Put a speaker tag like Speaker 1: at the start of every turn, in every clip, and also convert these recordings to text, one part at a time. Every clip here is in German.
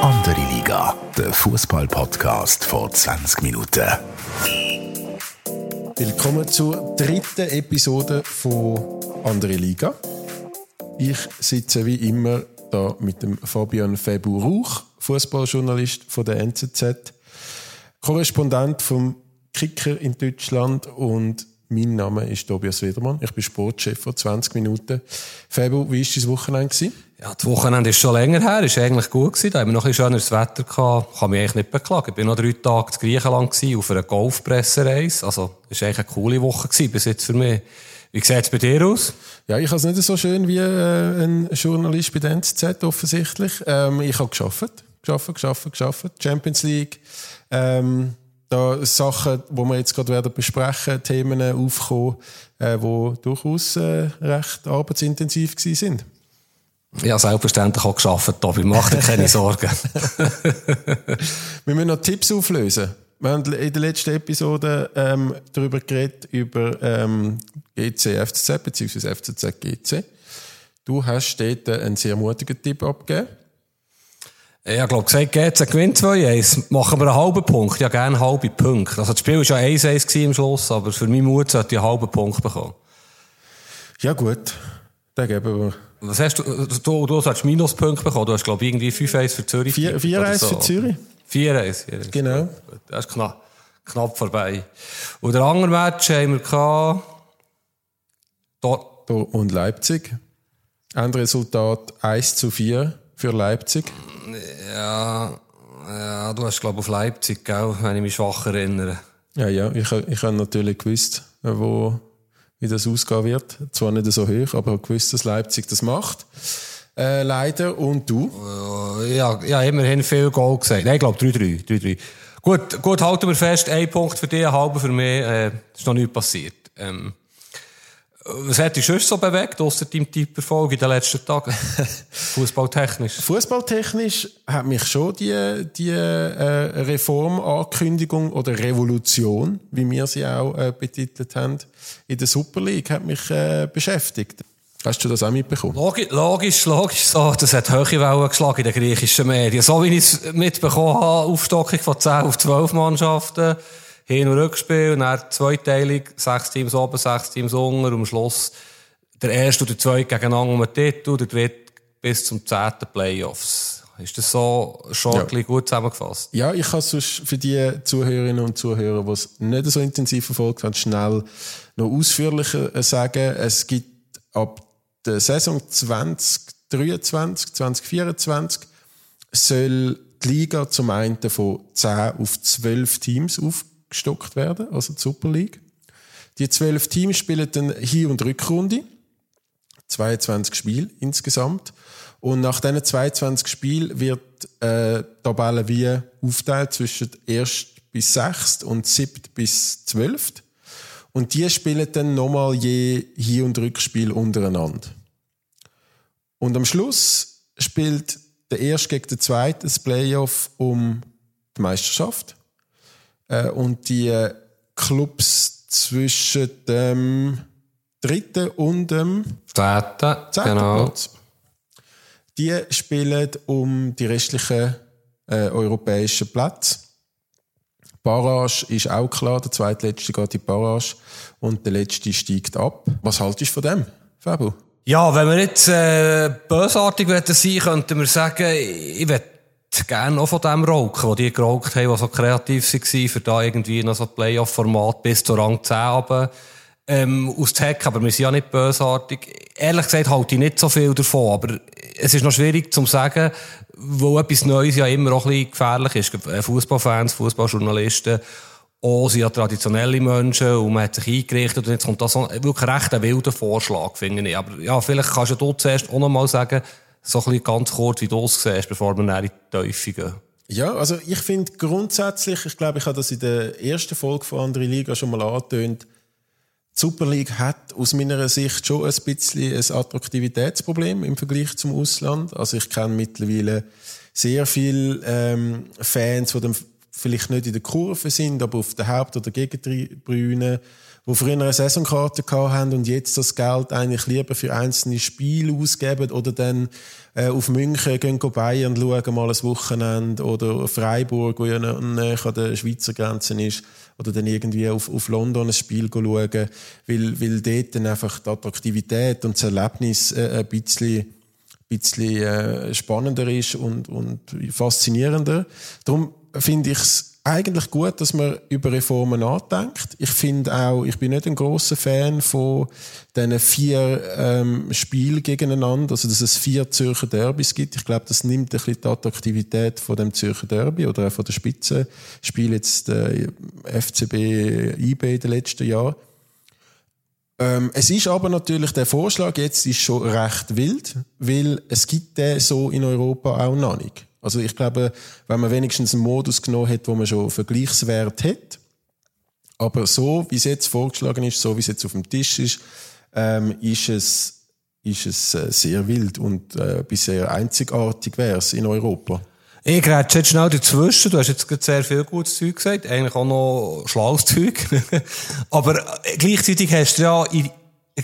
Speaker 1: Andere Liga, der Fußball-Podcast vor 20 Minuten.
Speaker 2: Willkommen zur dritten Episode von Andere Liga. Ich sitze wie immer da mit dem Fabian Febu Rauch, Fußballjournalist von der NZZ, Korrespondent vom Kicker in Deutschland und mein Name ist Tobias Wedermann. Ich bin Sportchef vor 20 Minuten. Febu, wie war dein Wochenende? Gewesen?
Speaker 3: Ja, das Wochenende ist schon länger her, ist eigentlich gut gewesen. Da haben wir noch ein schöneres Wetter gehabt. Kann mich eigentlich nicht beklagen. Ich war noch drei Tage in Griechenland gewesen, auf einer Golfpressereise. Also, es war eigentlich eine coole Woche gewesen, bis jetzt für mich. Wie sieht es bei dir aus?
Speaker 2: Ja, ich habe es nicht so schön wie äh, ein Journalist bei der NZZ offensichtlich. Ähm, ich habe geschafft, geschafft, geschafft, geschafft. Champions League. Ähm, da Sachen, die wir jetzt gerade werden besprechen, Themen aufkommen, äh, die durchaus äh, recht arbeitsintensiv gewesen sind.
Speaker 3: Ja, selbstverständlich auch geschafft, Tobi. Mach dir keine Sorgen.
Speaker 2: wir müssen noch Tipps auflösen. Wir haben in der letzten Episode ähm, darüber geredet, über ähm, GC FCZ bzw. FCZ GC. Du hast dort einen sehr mutigen Tipp abgegeben.
Speaker 3: Ich glaube, gesagt, GC gewinnt 2-1. Machen wir einen halben Punkt. Ja, gerne halbe Punkte. Also, das Spiel war ja 1-1 im Schluss, aber für meinen Mut sollte ich einen halben Punkt bekommen.
Speaker 2: Ja, gut. Den geben wir.
Speaker 3: Was hast du? Du, du hast Minuspunkte bekommen. Du hast, glaube ich, irgendwie 5-1 für Zürich.
Speaker 2: 4-1 so. für Zürich.
Speaker 3: 4-1.
Speaker 2: Genau.
Speaker 3: Das ist knapp, knapp vorbei. Und der andere Match haben wir gehabt.
Speaker 2: Dort. und Leipzig. Endresultat 1 zu 4 für Leipzig.
Speaker 3: Ja, ja du hast, glaube ich, auf Leipzig, gell, wenn ich mich schwach erinnere.
Speaker 2: Ja, ja, ich, ich habe natürlich gewusst, wo, wie das ausgehen wird. Zwar nicht so hoch, aber ich gewusst, dass Leipzig das macht. Äh, leider. Und du?
Speaker 3: Ja, ja, immerhin viel Goal gesagt. Nein, ich glaube 3-3. 3-3. Gut, gut, halten wir fest, ein Punkt für dich, halber für mich. Äh, ist noch nichts passiert. Ähm, was hat dich sonst so bewegt, ausser deinem Tipperfolg in den letzten Tagen? Fußballtechnisch?
Speaker 2: Fußballtechnisch hat mich schon die, die äh, Reformankündigung oder Revolution, wie wir sie auch äh, betitelt haben, in der Super League, hat mich äh, beschäftigt. Hast du das auch mitbekommen?
Speaker 3: Logisch, logisch, logisch. So, das hat hohe Wellen geschlagen in den griechischen Medien. So wie ich es mitbekommen habe, Aufstockung von 10 auf 12 Mannschaften. Hin- und Rückspiel, dann zweiteilig, sechs Teams oben, sechs Teams unten, und am Schluss der erste und der zweite gegeneinander um den Titel, der dritte bis zum zehnten Playoffs. Ist das so schon ja. gut zusammengefasst?
Speaker 2: Ja, ich kann es für die Zuhörerinnen und Zuhörer, die es nicht so intensiv verfolgt haben, schnell noch ausführlicher sagen. Es gibt ab der Saison 2023, 2024 soll die Liga zum einen von 10 auf 12 Teams auf gestockt werden, also die Super League. Die zwölf Teams spielen dann Hin- und Rückrunde. 22 Spiele insgesamt. Und nach diesen 22 Spielen wird äh, die Tabelle wie aufteilt zwischen 1. bis 6. und 7. bis 12. Und die spielen dann nochmal je Hin- und Rückspiel untereinander. Und am Schluss spielt der Erste gegen den Zweiten das Playoff um die Meisterschaft. Äh, und die Clubs zwischen dem dritten und dem
Speaker 3: zehnten, genau.
Speaker 2: Platz, die spielen um die restlichen äh, europäischen Plätze. Barrage ist auch klar, der zweitletzte geht in Barrage und der letzte steigt ab. Was haltest du von dem, Fabu?
Speaker 3: Ja, wenn wir jetzt äh, bösartig sein könnten wir sagen, ich will gerne auch von dem rauchen, wo die geraucht haben, die so kreativ waren, für da irgendwie noch so Playoff-Format bis zur Rang 10 runter, ähm, auszuhacken. Aber wir sind ja nicht bösartig. Ehrlich gesagt halte ich nicht so viel davon, aber es ist noch schwierig zu sagen, wo etwas Neues ja immer auch ein bisschen gefährlich ist. Fußballfans, Fußballjournalisten, auch sind ja traditionelle Menschen und man hat sich eingerichtet und jetzt kommt da so wirklich recht ein wilder Vorschlag, finde ich. Aber ja, vielleicht kannst du zuerst auch noch mal sagen, so ein ganz kurz, wie du es siehst, bevor wir in die Teufel gehen.
Speaker 2: Ja, also ich finde grundsätzlich, ich glaube, ich habe das in der ersten Folge von Andere Liga schon mal angetönt, die Super League hat aus meiner Sicht schon ein bisschen ein Attraktivitätsproblem im Vergleich zum Ausland. Also ich kenne mittlerweile sehr viele ähm, Fans, die dann vielleicht nicht in der Kurve sind, aber auf der Haupt- oder Gegentribüne die früher eine Saisonkarte haben und jetzt das Geld eigentlich lieber für einzelne Spiele ausgeben oder dann äh, auf München gehen Bayern schauen, mal ein Wochenende oder Freiburg, wo ja näher an der Schweizer Grenze ist oder dann irgendwie auf, auf London ein Spiel schauen, weil, weil dort dann einfach die Attraktivität und das Erlebnis äh, ein bisschen bisschen äh, spannender ist und, und faszinierender. Darum finde ich es eigentlich gut, dass man über Reformen nachdenkt. Ich finde auch, ich bin nicht ein großer Fan von diesen vier ähm, Spielen gegeneinander, also dass es vier Zürcher Derbys gibt. Ich glaube, das nimmt ein bisschen die Attraktivität von dem Zürcher Derby oder auch von der Spitzenspiel jetzt äh, FCB IB in den letzten Jahren. Ähm, es ist aber natürlich, der Vorschlag jetzt ist schon recht wild, weil es gibt den so in Europa auch noch nicht. Also ich glaube, wenn man wenigstens einen Modus genommen hat, wo man schon Vergleichswert hat, aber so, wie es jetzt vorgeschlagen ist, so wie es jetzt auf dem Tisch ist, ähm, ist es ist es äh, sehr wild und äh, bisher einzigartig wäre es in Europa.
Speaker 3: Ich grätsche jetzt schnell dazwischen. Du hast jetzt gerade sehr viel gutes Zeug gesagt. Eigentlich auch noch schlaues Zeug. Aber äh, gleichzeitig hast du ja in,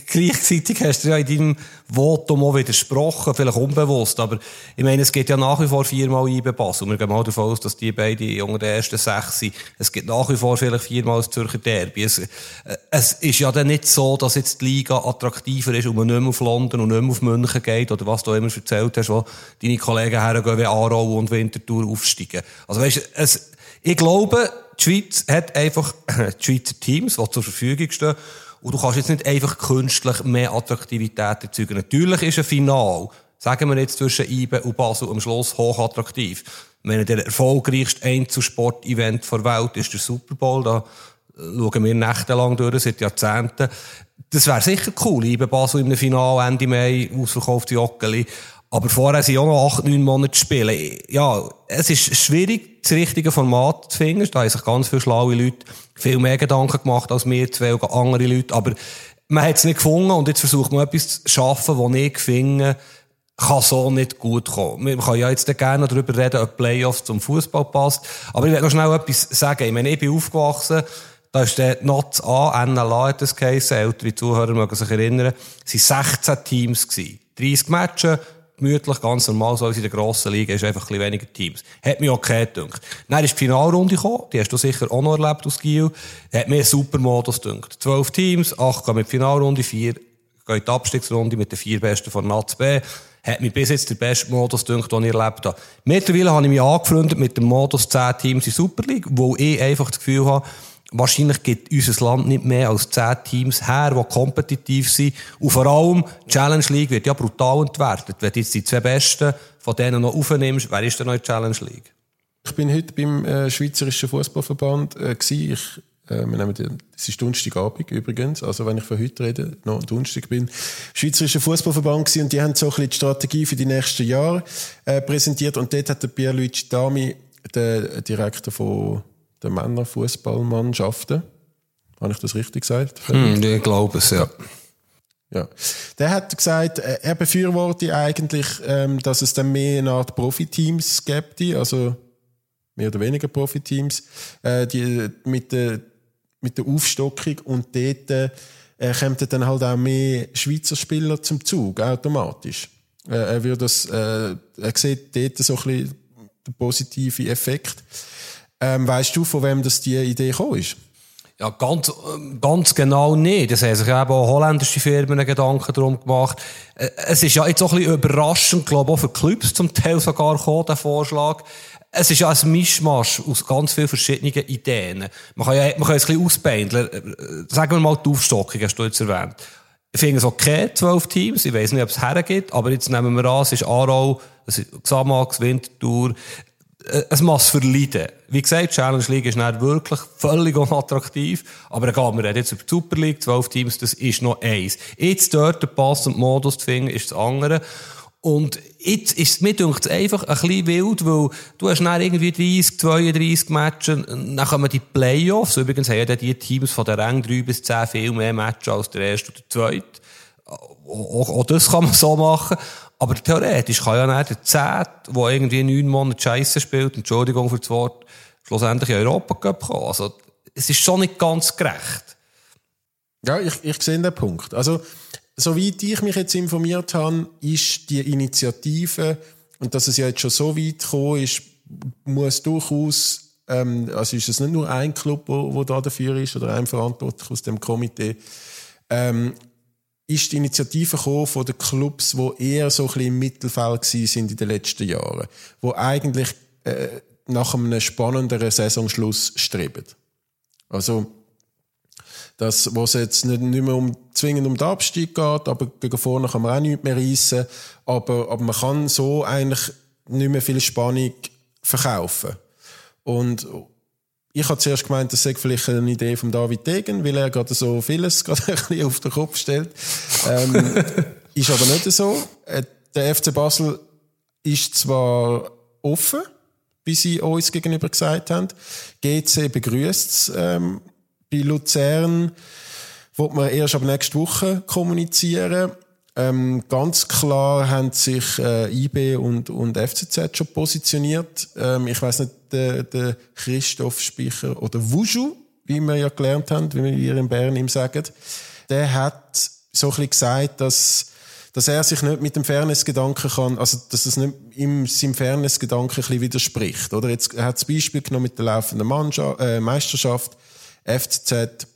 Speaker 3: Gleichzeitig hast du ja in deinem Votum auch widersprochen, vielleicht unbewusst, aber ich meine, es geht ja nach wie vor viermal IB Basel. Wir gehen mal davon aus, dass die beiden unter den ersten sechs sind. Es gibt nach wie vor vielleicht viermal das Zürcher Derby. Es, äh, es ist ja dann nicht so, dass jetzt die Liga attraktiver ist und man nicht mehr auf London und nicht mehr auf München geht oder was du immer erzählt hast, wo deine Kollegen hergehen, wie Aarau und Winterthur aufsteigen. Also weißt, es, ich glaube, die Schweiz hat einfach die Schweizer Teams, die zur Verfügung stehen, und du kannst jetzt nicht einfach künstlich mehr Attraktivität erzeugen. Natürlich ist ein Final, sagen wir jetzt zwischen IBE und Basel am Schluss hochattraktiv. Wenn der erfolgreichste Einzelsport-Event der Welt ist der Super Bowl, da schauen wir nächtelang durch, seit Jahrzehnten. Das wäre sicher cool, IBE Basel im Final Ende Mai, ausverkaufte Joggeli. Aber vorher sind auch noch acht, neun Monate spielen. Ja, es ist schwierig, das richtige Format zu finden. Da haben sich ganz viele schlaue Leute viel mehr Gedanken gemacht als wir zwei oder andere Leute. Aber man hat es nicht gefunden und jetzt versucht man etwas zu schaffen, das ich finde, kann so nicht gut kommen. Man kann ja jetzt gerne darüber reden, ob Playoffs zum Fußball passt. Aber ich will noch schnell etwas sagen. Ich meine, ich bin aufgewachsen, da ist der NOTS A, NLA hat das geheissen, ältere Zuhörer mögen sich erinnern, es waren 16 Teams. 30 Matches, gemütlich, ganz normal, so wie in der grossen Liga, ist einfach ein bisschen weniger Teams. Hat mich okay gedacht. Dann ist die Finalrunde gekommen, die hast du sicher auch noch erlebt aus Giel. Hat mir einen super Modus gedacht. Zwölf Teams, acht gehen mit Finalrunde, vier gehen in die Abstiegsrunde mit den vier Besten von NATS B. Hat mich bis jetzt der beste Modus gedacht, den ich erlebt habe. Mittlerweile habe ich mich angefreundet mit dem Modus 10 Teams in Super League, wo ich einfach das Gefühl habe, wahrscheinlich gibt unser Land nicht mehr als zehn Teams her, die kompetitiv sind. Und vor allem, die Challenge League wird ja brutal entwertet. Wenn du jetzt die zwei Besten von denen noch aufnimmst, wer ist denn noch in Challenge League?
Speaker 2: Ich bin heute beim äh, Schweizerischen Fußballverband äh, Ich, äh, wir nehmen den, es ist Donnerstagabend übrigens, also wenn ich von heute rede, noch Donnerstag bin, Schweizerischer Fußballverband gewesen, und die haben so ein bisschen die Strategie für die nächsten Jahre äh, präsentiert und dort hat der Pierluigi Dami, der Direktor von der Männerfußballmannschaften. Habe ich das richtig gesagt?
Speaker 3: Hm, ich glaube es, ja.
Speaker 2: Ja. Der hat gesagt, äh, er befürwortet eigentlich, ähm, dass es dann mehr eine Art Profiteams gibt, also mehr oder weniger Profiteams, äh, die, mit der, mit der Aufstockung und dort äh, kommen dann halt auch mehr Schweizer Spieler zum Zug, automatisch. Er, würde das, er sieht dort so ein bisschen den positiven Effekt. Ähm, weißt du, von wem das die Idee gekommen ist?
Speaker 3: Ja, ganz, ganz genau nicht. Das haben sich eben auch holländische Firmen Gedanken darum gemacht. Äh, es ist ja jetzt auch ein bisschen überraschend, glaube ich, auch für Clubs zum Teil sogar gekommen, der Vorschlag. Es ist ja ein Mischmasch aus ganz vielen verschiedenen Ideen. Man kann ja, man kann es ein bisschen ausbeindeln. Äh, sagen wir mal die Aufstockung, hast du jetzt erwähnt. Ich finde es okay, zwölf Teams. Ich weiß nicht, ob es hergeht, aber jetzt nehmen wir an, es ist Aarau, es ist Xamax, Winterthur, es muss verleiden. Wie gesagt, Challenge League ist nicht wirklich völlig unattraktiv. Aber egal, wir reden jetzt über die Super League, zwölf Teams, das ist noch eins. Jetzt dort den passenden Modus zu finden, ist das andere. Und jetzt ist es mir denkt, einfach ein bisschen wild, weil du hast dann irgendwie 30, 32 Matches, dann kommen die Playoffs. Übrigens haben ja die Teams von der Rang 3 bis 10 viel mehr Matches als der erste oder der zweite. Auch, auch das kann man so machen. Aber theoretisch kann ja nicht der Zehnt, der irgendwie neun Monate Scheiße spielt, Entschuldigung für das Wort, schlussendlich in Europa kommen. Also, es ist schon nicht ganz gerecht.
Speaker 2: Ja, ich, ich sehe den Punkt. Also, soweit ich mich jetzt informiert habe, ist die Initiative, und dass es ja jetzt schon so weit gekommen ist, muss durchaus, ähm, also ist es nicht nur ein Club, wo da dafür ist, oder ein Verantwortlich aus dem Komitee, ähm, ist die Initiative gekommen von den Clubs, wo eher so ein bisschen im Mittelfeld sind in den letzten Jahren, wo eigentlich äh, nach einem spannenderen Saisonschluss streben. Also das, was jetzt nicht, nicht mehr um, zwingend um den Abstieg geht, aber gegen vorne kann man auch nichts mehr reissen, aber, aber man kann so eigentlich nicht mehr viel Spannung verkaufen. Und ich habe zuerst gemeint, das sei vielleicht eine Idee von David Degen, weil er gerade so vieles gerade ein bisschen auf den Kopf stellt. Ähm, ist aber nicht so. Äh, der FC Basel ist zwar offen, wie sie uns gegenüber gesagt haben. GC begrüßt es ähm, bei Luzern wird man erst ab nächste Woche kommunizieren. Ähm, ganz klar haben sich äh, IB und, und FCZ schon positioniert. Ähm, ich weiß nicht, der, der Christoph Speicher oder Wuju, wie wir ja gelernt haben, wie wir in Bern ihm sagen, der hat so ein bisschen gesagt, dass dass er sich nicht mit dem Fairness-Gedanken kann, also dass es nicht ihm seinem Fairness-Gedanken ein widerspricht. Oder jetzt er hat das Beispiel genommen mit der laufenden Mannschaft, äh, Meisterschaft. FCZ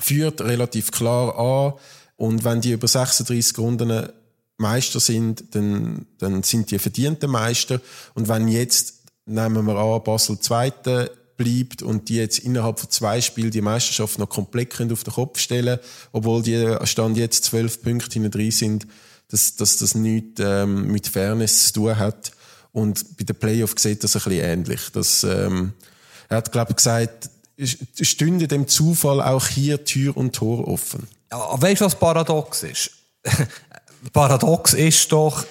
Speaker 2: führt relativ klar an. Und wenn die über 36 Runden Meister sind, dann, dann sind die verdiente Meister. Und wenn jetzt, nehmen wir an, Basel Zweite bleibt und die jetzt innerhalb von zwei Spielen die Meisterschaft noch komplett können auf den Kopf stellen, obwohl die Stand jetzt zwölf Punkte hinten drin sind, dass, dass das nichts ähm, mit Fairness zu tun hat. Und bei den Playoff sieht das ein bisschen ähnlich. Das, ähm, er hat, glaube ich, gesagt, stünde dem Zufall auch hier Tür und Tor offen.
Speaker 3: Ja, weißt du, was paradox ist? paradox ist doch,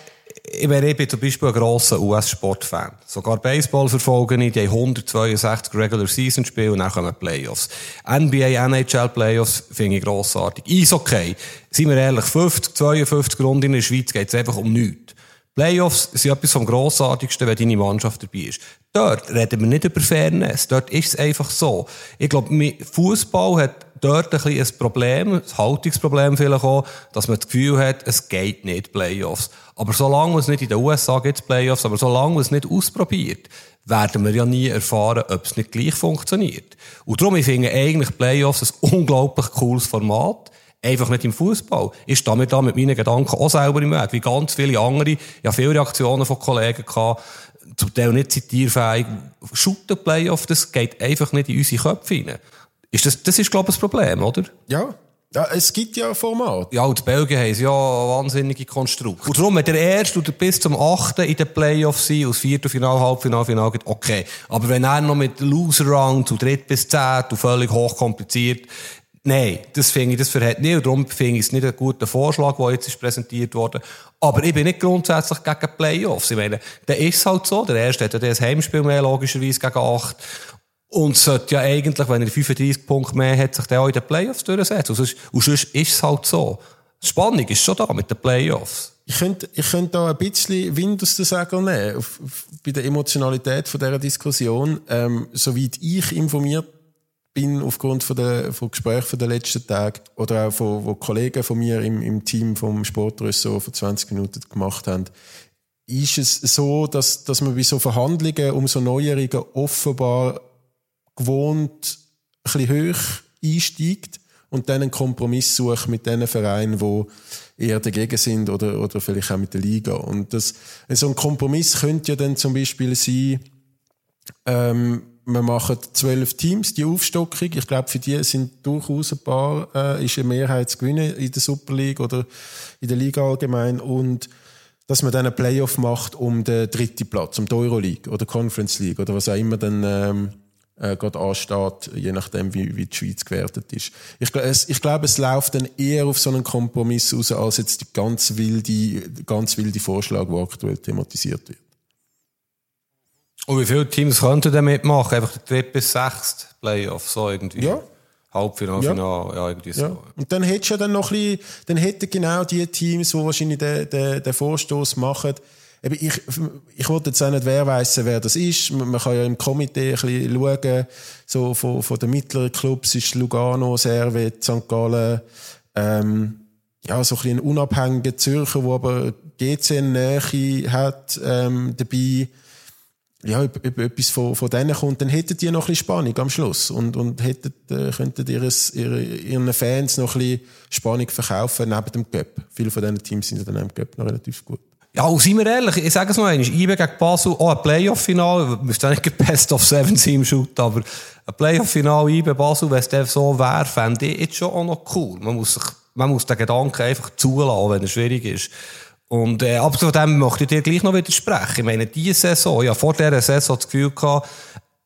Speaker 3: ich, ich bin zum Beispiel ein grosser US-Sportfan. Sogar Baseball verfolgen ich, die haben 162 Regular Season Spiele und dann kommen Playoffs. NBA, NHL Playoffs finde ich grossartig. Eishockey, seien wir ehrlich, 50, 52 Runden in der Schweiz geht es einfach um nichts. Playoffs sind etwas vom Grossartigsten, wenn deine Mannschaft dabei ist. Dort reden wir nicht über Fairness. Dort ist es einfach so. Ich glaube, Fußball hat dort ein bisschen ein Problem, ein Haltungsproblem vielleicht auch, dass man das Gefühl hat, es geht nicht Playoffs. Aber solange es nicht in den USA gibt Playoffs, aber solange es nicht ausprobiert, werden wir ja nie erfahren, ob es nicht gleich funktioniert. Und darum, ich finde eigentlich Playoffs ein unglaublich cooles Format einfach nicht im Fußball. Ist damit da mit meinen Gedanken auch selber im Weg, wie ganz viele andere. Ja, viele Reaktionen von Kollegen gehabt, zum Teil nicht zitierfähig. Shooter Playoff, das geht einfach nicht in unsere Köpfe rein. Ist das, das ist, glaube ich, das Problem, oder?
Speaker 2: Ja. Ja, es gibt ja Format.
Speaker 3: Ja, und die Belgien haben ja wahnsinnige Konstrukte. Und darum, wenn der Erste oder bis zum Achten in den Playoffs sind, aus Viertelfinal, Halbfinal, Final geht, okay. Aber wenn er noch mit Loser Round zu dritt bis zehn, völlig hochkompliziert, Nein, das finde ich, das verhält nicht. Und darum finde ich es nicht einen guten Vorschlag, der jetzt ist präsentiert wurde. Aber ich bin nicht grundsätzlich gegen Playoffs. Ich meine, der ist halt so. Der erste hat ja das Heimspiel mehr, logischerweise, gegen acht. Und sollte ja eigentlich, wenn er 35 Punkte mehr hat, sich dann auch in den Playoffs durchsetzen. Und sonst, ist es halt so. Die Spannung ist schon da mit den Playoffs.
Speaker 2: Ich könnte, ich könnte da ein bisschen Wind aus den Segeln nehmen, auf, auf, bei der Emotionalität von dieser Diskussion. Ähm, soweit ich informiert bin aufgrund von der von Gesprächen den letzten Tagen oder auch von, von Kollegen von mir im, im Team vom Sportressort vor 20 Minuten gemacht haben, ist es so, dass, dass man bei so Verhandlungen um so Neuerungen offenbar gewohnt ein bisschen hoch einsteigt und dann einen Kompromiss sucht mit den Vereinen, die eher dagegen sind oder, oder vielleicht auch mit der Liga. Und das, so ein Kompromiss könnte ja dann zum Beispiel sein, ähm, wir machen zwölf Teams, die Aufstockung. Ich glaube, für die sind durchaus ein paar, äh, ist eine Mehrheit zu gewinnen in der Super League oder in der Liga allgemein. Und dass man dann einen Playoff macht um den dritten Platz, um die Euroleague oder Conference League oder was auch immer dann ähm, äh, gerade ansteht, je nachdem, wie, wie die Schweiz gewertet ist. Ich, es, ich glaube, es läuft dann eher auf so einen Kompromiss raus, als jetzt die ganz wilde, ganz wilde Vorschlag, der aktuell thematisiert wird.
Speaker 3: Und wie viele Teams könnten denn mitmachen? Einfach der dritte bis sechste Playoff, so irgendwie?
Speaker 2: Ja.
Speaker 3: Halbfinale, ja. Finale, ja, irgendwie so. Ja.
Speaker 2: Und dann hättest du ja dann noch ein bisschen, dann hätten genau die Teams, die wahrscheinlich den, den, den Vorstoß machen, eben, ich, ich wollte jetzt auch nicht wer weiss, wer das ist. Man man kann ja im Komitee ein bisschen schauen, so von, von den mittleren Clubs ist Lugano, Servet, St. Gallen, ähm, ja, so ein bisschen ein unabhängiger Zürcher, der aber GC-Nähe hat, ähm, dabei. Ja, ob, ob etwas von, von denen kommt, dann hättet ihr noch ein bisschen Spannung am Schluss und, und hättet, äh, könntet ihres, ihre, ihren Fans noch ein bisschen Spannung verkaufen neben dem Cup. Viele von diesen Teams sind dann im Cup noch relativ gut.
Speaker 3: Ja, und seien wir ehrlich, ich sage es mal einmal, IB gegen Basel, auch ein Playoff-Final, müssen nicht Best of Seven Team shoot, aber ein Playoff-Final IB Basel, wenn es so wäre, fände ich jetzt schon auch noch cool. Man muss sich, man muss den Gedanken einfach zulassen, wenn er schwierig ist. Und, äh, aber von dem möchte ich dir gleich noch widersprechen. Ich meine, diese Saison, ja, vor dieser Saison das Gefühl gehabt,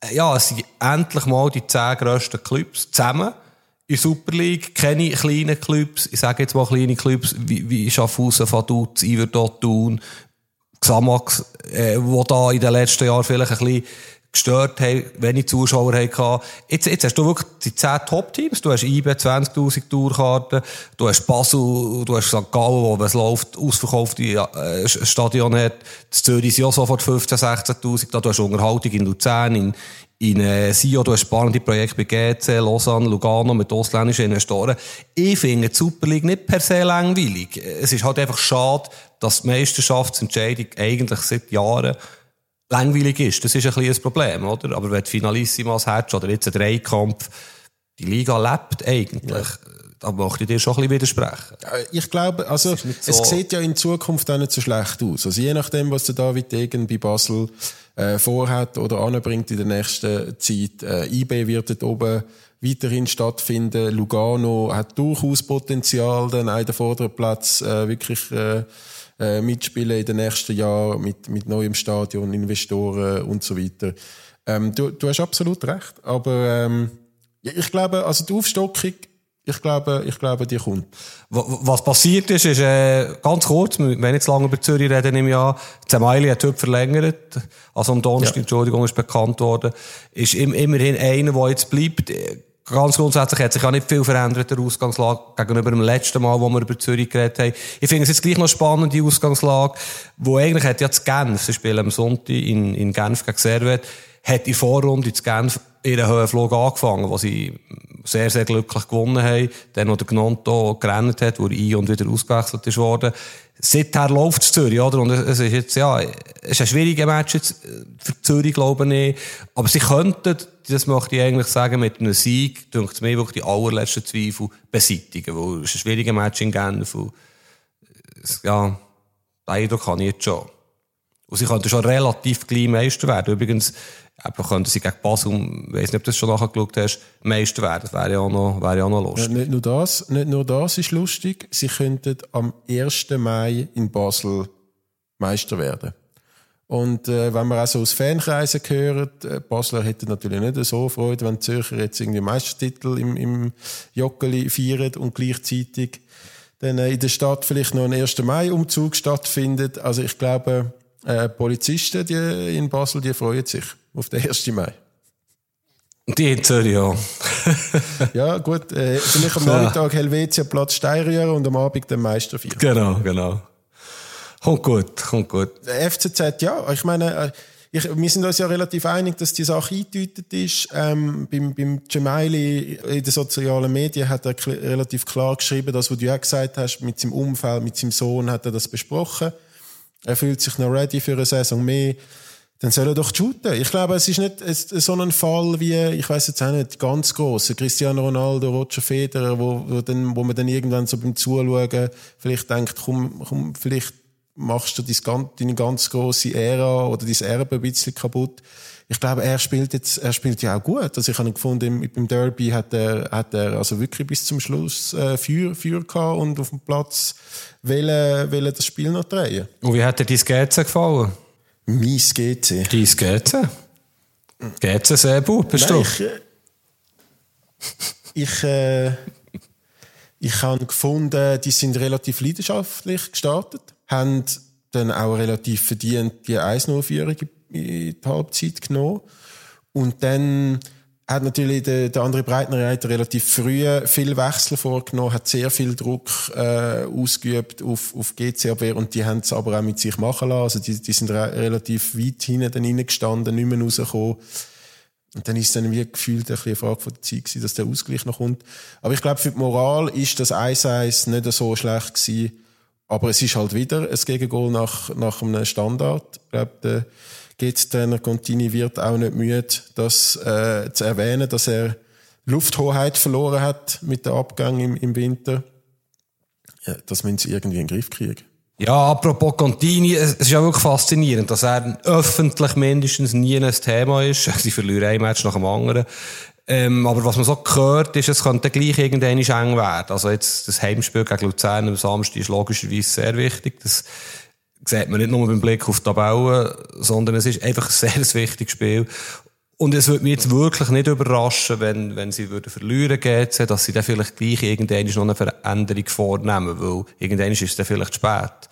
Speaker 3: äh, ja, es sind endlich mal die zehn grössten Clubs zusammen in Super League. Keine kleinen Clubs, ich sage jetzt mal kleine Clubs, wie, wie Schaffhausen, Vaduz, Iverdot, Thun, Xamax, äh, wo da in den letzten Jahren vielleicht ein bisschen gestört haben, wenig Zuschauer hatten. Jetzt, jetzt hast du wirklich die 10 Top-Teams. Du hast IB 20.000 Tourkarten. Du hast Basel, du hast St. Gallen, wo, wenn es läuft, ausverkaufte äh, Stadion hat. Das Zürich sind auch sofort 15.000, 16.000. Du hast Unterhaltung in Luzern, in, in äh, Sio, du hast spannende Projekte bei GC, Lausanne, Lugano mit ausländischen Investoren. Ich finde die Super League nicht per se langweilig. Es ist halt einfach schade, dass die Meisterschaftsentscheidung eigentlich seit Jahren langweilig ist. Das ist ein ein Problem, oder? Aber wenn du Finalissimas hättest oder jetzt ein Dreikampf, die Liga lebt eigentlich. Ja. Da möchte ich dir schon ein bisschen widersprechen.
Speaker 2: Ich glaube, also, so es sieht ja in Zukunft auch nicht so schlecht aus. Also, je nachdem, was der David Degen bei Basel, äh, vorhat oder anbringt in der nächsten Zeit, äh, IB wird dort oben weiterhin stattfinden. Lugano hat durchaus Potenzial, dann auch den vorderen Platz, äh, wirklich, äh, äh, mitspielen in den nächsten Jahren mit, mit neuem Stadion, Investoren und so weiter. Ähm, du, du hast absolut recht, aber ähm, ich glaube, also die Aufstockung, ich glaube, ich glaube, die kommt.
Speaker 3: Was passiert ist, ist äh, ganz kurz, wir werden jetzt lange über Zürich reden im Jahr, Zemaili hat heute verlängert, also am Donnerstag, ja. Entschuldigung, ist bekannt worden, ist im, immerhin einer, der jetzt bleibt, ganz grundsätzlich hat sich ja nicht viel verändert, der Ausgangslage, gegenüber dem letzten Mal, wo wir über Zürich geredet haben. Ich finde es jetzt gleich noch spannend, die Ausgangslage, wo eigentlich hat ja das Genf, sie spielen am Sonntag in, in Genf gegen Servet, hat in Vorrunde zu Genf ihren Höhenflug angefangen, wo sie sehr, sehr glücklich gewonnen haben. Dann, wo der Gnonto gerannt hat, wo er ein- und wieder ausgewechselt ist worden. Seither läuft es Zürich, oder? Und es ist jetzt, ja, es ist ein schwieriger Match jetzt für Zürich, glaube ich. Aber sie könnten, das möchte ich eigentlich sagen, mit einem Sieg, denke ich mir wirklich die allerletzten Zweifel beseitigen. Weil es ist ein schwieriger Match in Genf. Und, ja, den Eindruck habe ich jetzt schon. Und sie könnten schon relativ klein Meister werden. Übrigens, eben könnten sie gegen Basel, ich weiss nicht, ob du das schon nachgeschaut hast, Meister werden. Das wäre ja auch noch, wäre ja auch noch lustig.
Speaker 2: Ja, nicht nur das, nicht nur das ist lustig. Sie könnten am 1. Mai in Basel Meister werden. Und äh, wenn man auch so aus Fankreisen hört, äh, Basler hätten natürlich nicht so Freude, wenn Zürcher jetzt irgendwie Meistertitel im, im Joggeli feiern und gleichzeitig dann äh, in der Stadt vielleicht noch ein 1. Mai-Umzug stattfindet. Also ich glaube, äh, Polizisten die in Basel, die freuen sich auf den 1. Mai.
Speaker 3: Die Zürich, ja.
Speaker 2: ja, gut. Äh, vielleicht am Nachmittag Helvetia Platz Steinrühren und am Abend den Meister feiern.
Speaker 3: Genau, genau. Kommt gut, kommt gut.
Speaker 2: FCZ, ja. Ich meine, äh, ich, wir sind uns ja relativ einig, dass die Sache eingetütet ist. Ähm, beim, beim Gemaili in den sozialen Medien hat er relativ klar geschrieben, das, was du ja gesagt hast, mit seinem Umfeld, mit seinem Sohn hat er das besprochen. Er fühlt sich noch ready für eine Saison mehr. Dann soll er doch shooten. Ich glaube, es ist nicht so ein Fall wie, ich weiß jetzt auch nicht, ganz groß. Cristiano Ronaldo, Roger Federer, wo, wo, dann, wo man dann irgendwann so beim Zuschauen vielleicht denkt, komm, komm, vielleicht machst du deine ganz große Ära oder dein Erbe ein bisschen kaputt. Ich glaube, er spielt jetzt, er spielt ja auch gut. Also ich habe ihn gefunden, beim Derby hat er, hat er also wirklich bis zum Schluss äh, Feuer, Feuer gehabt und auf dem Platz wollen, wollen das Spiel noch drehen.
Speaker 3: Und wie hat dir dein GC gefallen?
Speaker 2: Mein GC?
Speaker 3: Dein GC? GC Sebu, bist Nein,
Speaker 2: du? Ich, ich, äh, ich habe gefunden, die sind relativ leidenschaftlich gestartet haben dann auch relativ verdient die 1-0-Führung in die Halbzeit genommen. Und dann hat natürlich der, der andere Breitner hat relativ früh viel Wechsel vorgenommen, hat sehr viel Druck äh, ausgeübt auf, auf GC-Abwehr und die haben es aber auch mit sich machen lassen. Also die, die sind re relativ weit hinten dann reingestanden, nicht mehr rausgekommen. Und dann ist es dann wie gefühlt ein bisschen eine Frage von der Zeit gewesen, dass der Ausgleich noch kommt. Aber ich glaube, für die Moral ist das 1-1 nicht so schlecht gewesen. Aber es ist halt wieder ein Gegengol nach, nach einem Standard. Ich glaube, der GC-Trainer Contini wird auch nicht müde, das äh, zu erwähnen, dass er Lufthoheit verloren hat mit dem Abgang im, im Winter. Ja, das müssen sie irgendwie in den Griff kriegen.
Speaker 3: Ja, apropos Contini, es ist ja wirklich faszinierend, dass er öffentlich mindestens nie ein Thema ist. Sie verlieren ein Match nach dem anderen. Ähm, aber was man so gehört, ist, es könnte gleich irgendwann eng werden. Also jetzt, das Heimspiel gegen Luzern am Samstag ist logischerweise sehr wichtig. Das sieht man nicht nur beim Blick auf die Tabellen, sondern es ist einfach ein sehr wichtiges Spiel. Und es würde mich jetzt wirklich nicht überraschen, wenn, wenn sie würden verlieren GC, dass sie dann vielleicht gleich irgendwann noch eine Veränderung vornehmen, weil irgendwann ist es dann vielleicht spät.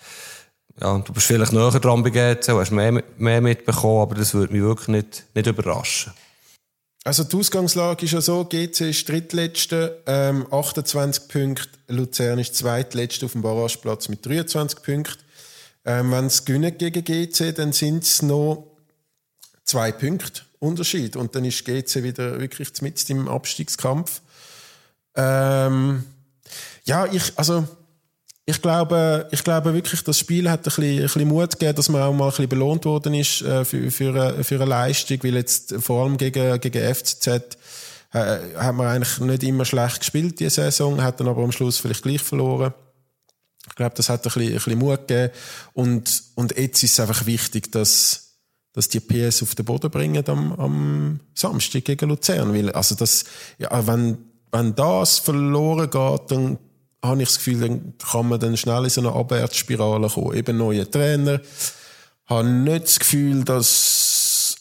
Speaker 3: Ja, du bist vielleicht näher dran bei GC, hast mehr, mehr mitbekommen, aber das würde mich wirklich nicht, nicht überraschen.
Speaker 2: Also die Ausgangslage ist ja so, GC ist drittletzte, ähm, 28 Punkte, Luzern ist zweitletzte auf dem Barrageplatz mit 23 Punkten. Ähm, wenn es gegen GC, dann sind es noch zwei Punkte. Unterschied. Und dann ist GC wieder wirklich mit im Abstiegskampf. Ähm, ja, ich, also, ich glaube, ich glaube wirklich, das Spiel hat ein bisschen, ein bisschen Mut gegeben, dass man auch mal ein bisschen belohnt worden ist äh, für, für, eine, für eine Leistung, weil jetzt vor allem gegen, gegen FCZ äh, hat man eigentlich nicht immer schlecht gespielt, diese Saison, hat dann aber am Schluss vielleicht gleich verloren. Ich glaube, das hat ein bisschen, ein bisschen Mut gegeben. Und, und jetzt ist es einfach wichtig, dass, dass die PS auf den Boden bringen am, am Samstag gegen Luzern. Weil, also das, ja, wenn, wenn das verloren geht, dann habe ich das Gefühl, dann kann man dann schnell in so eine Abwärtsspirale kommen. Eben neue Trainer. Habe nicht das Gefühl, dass,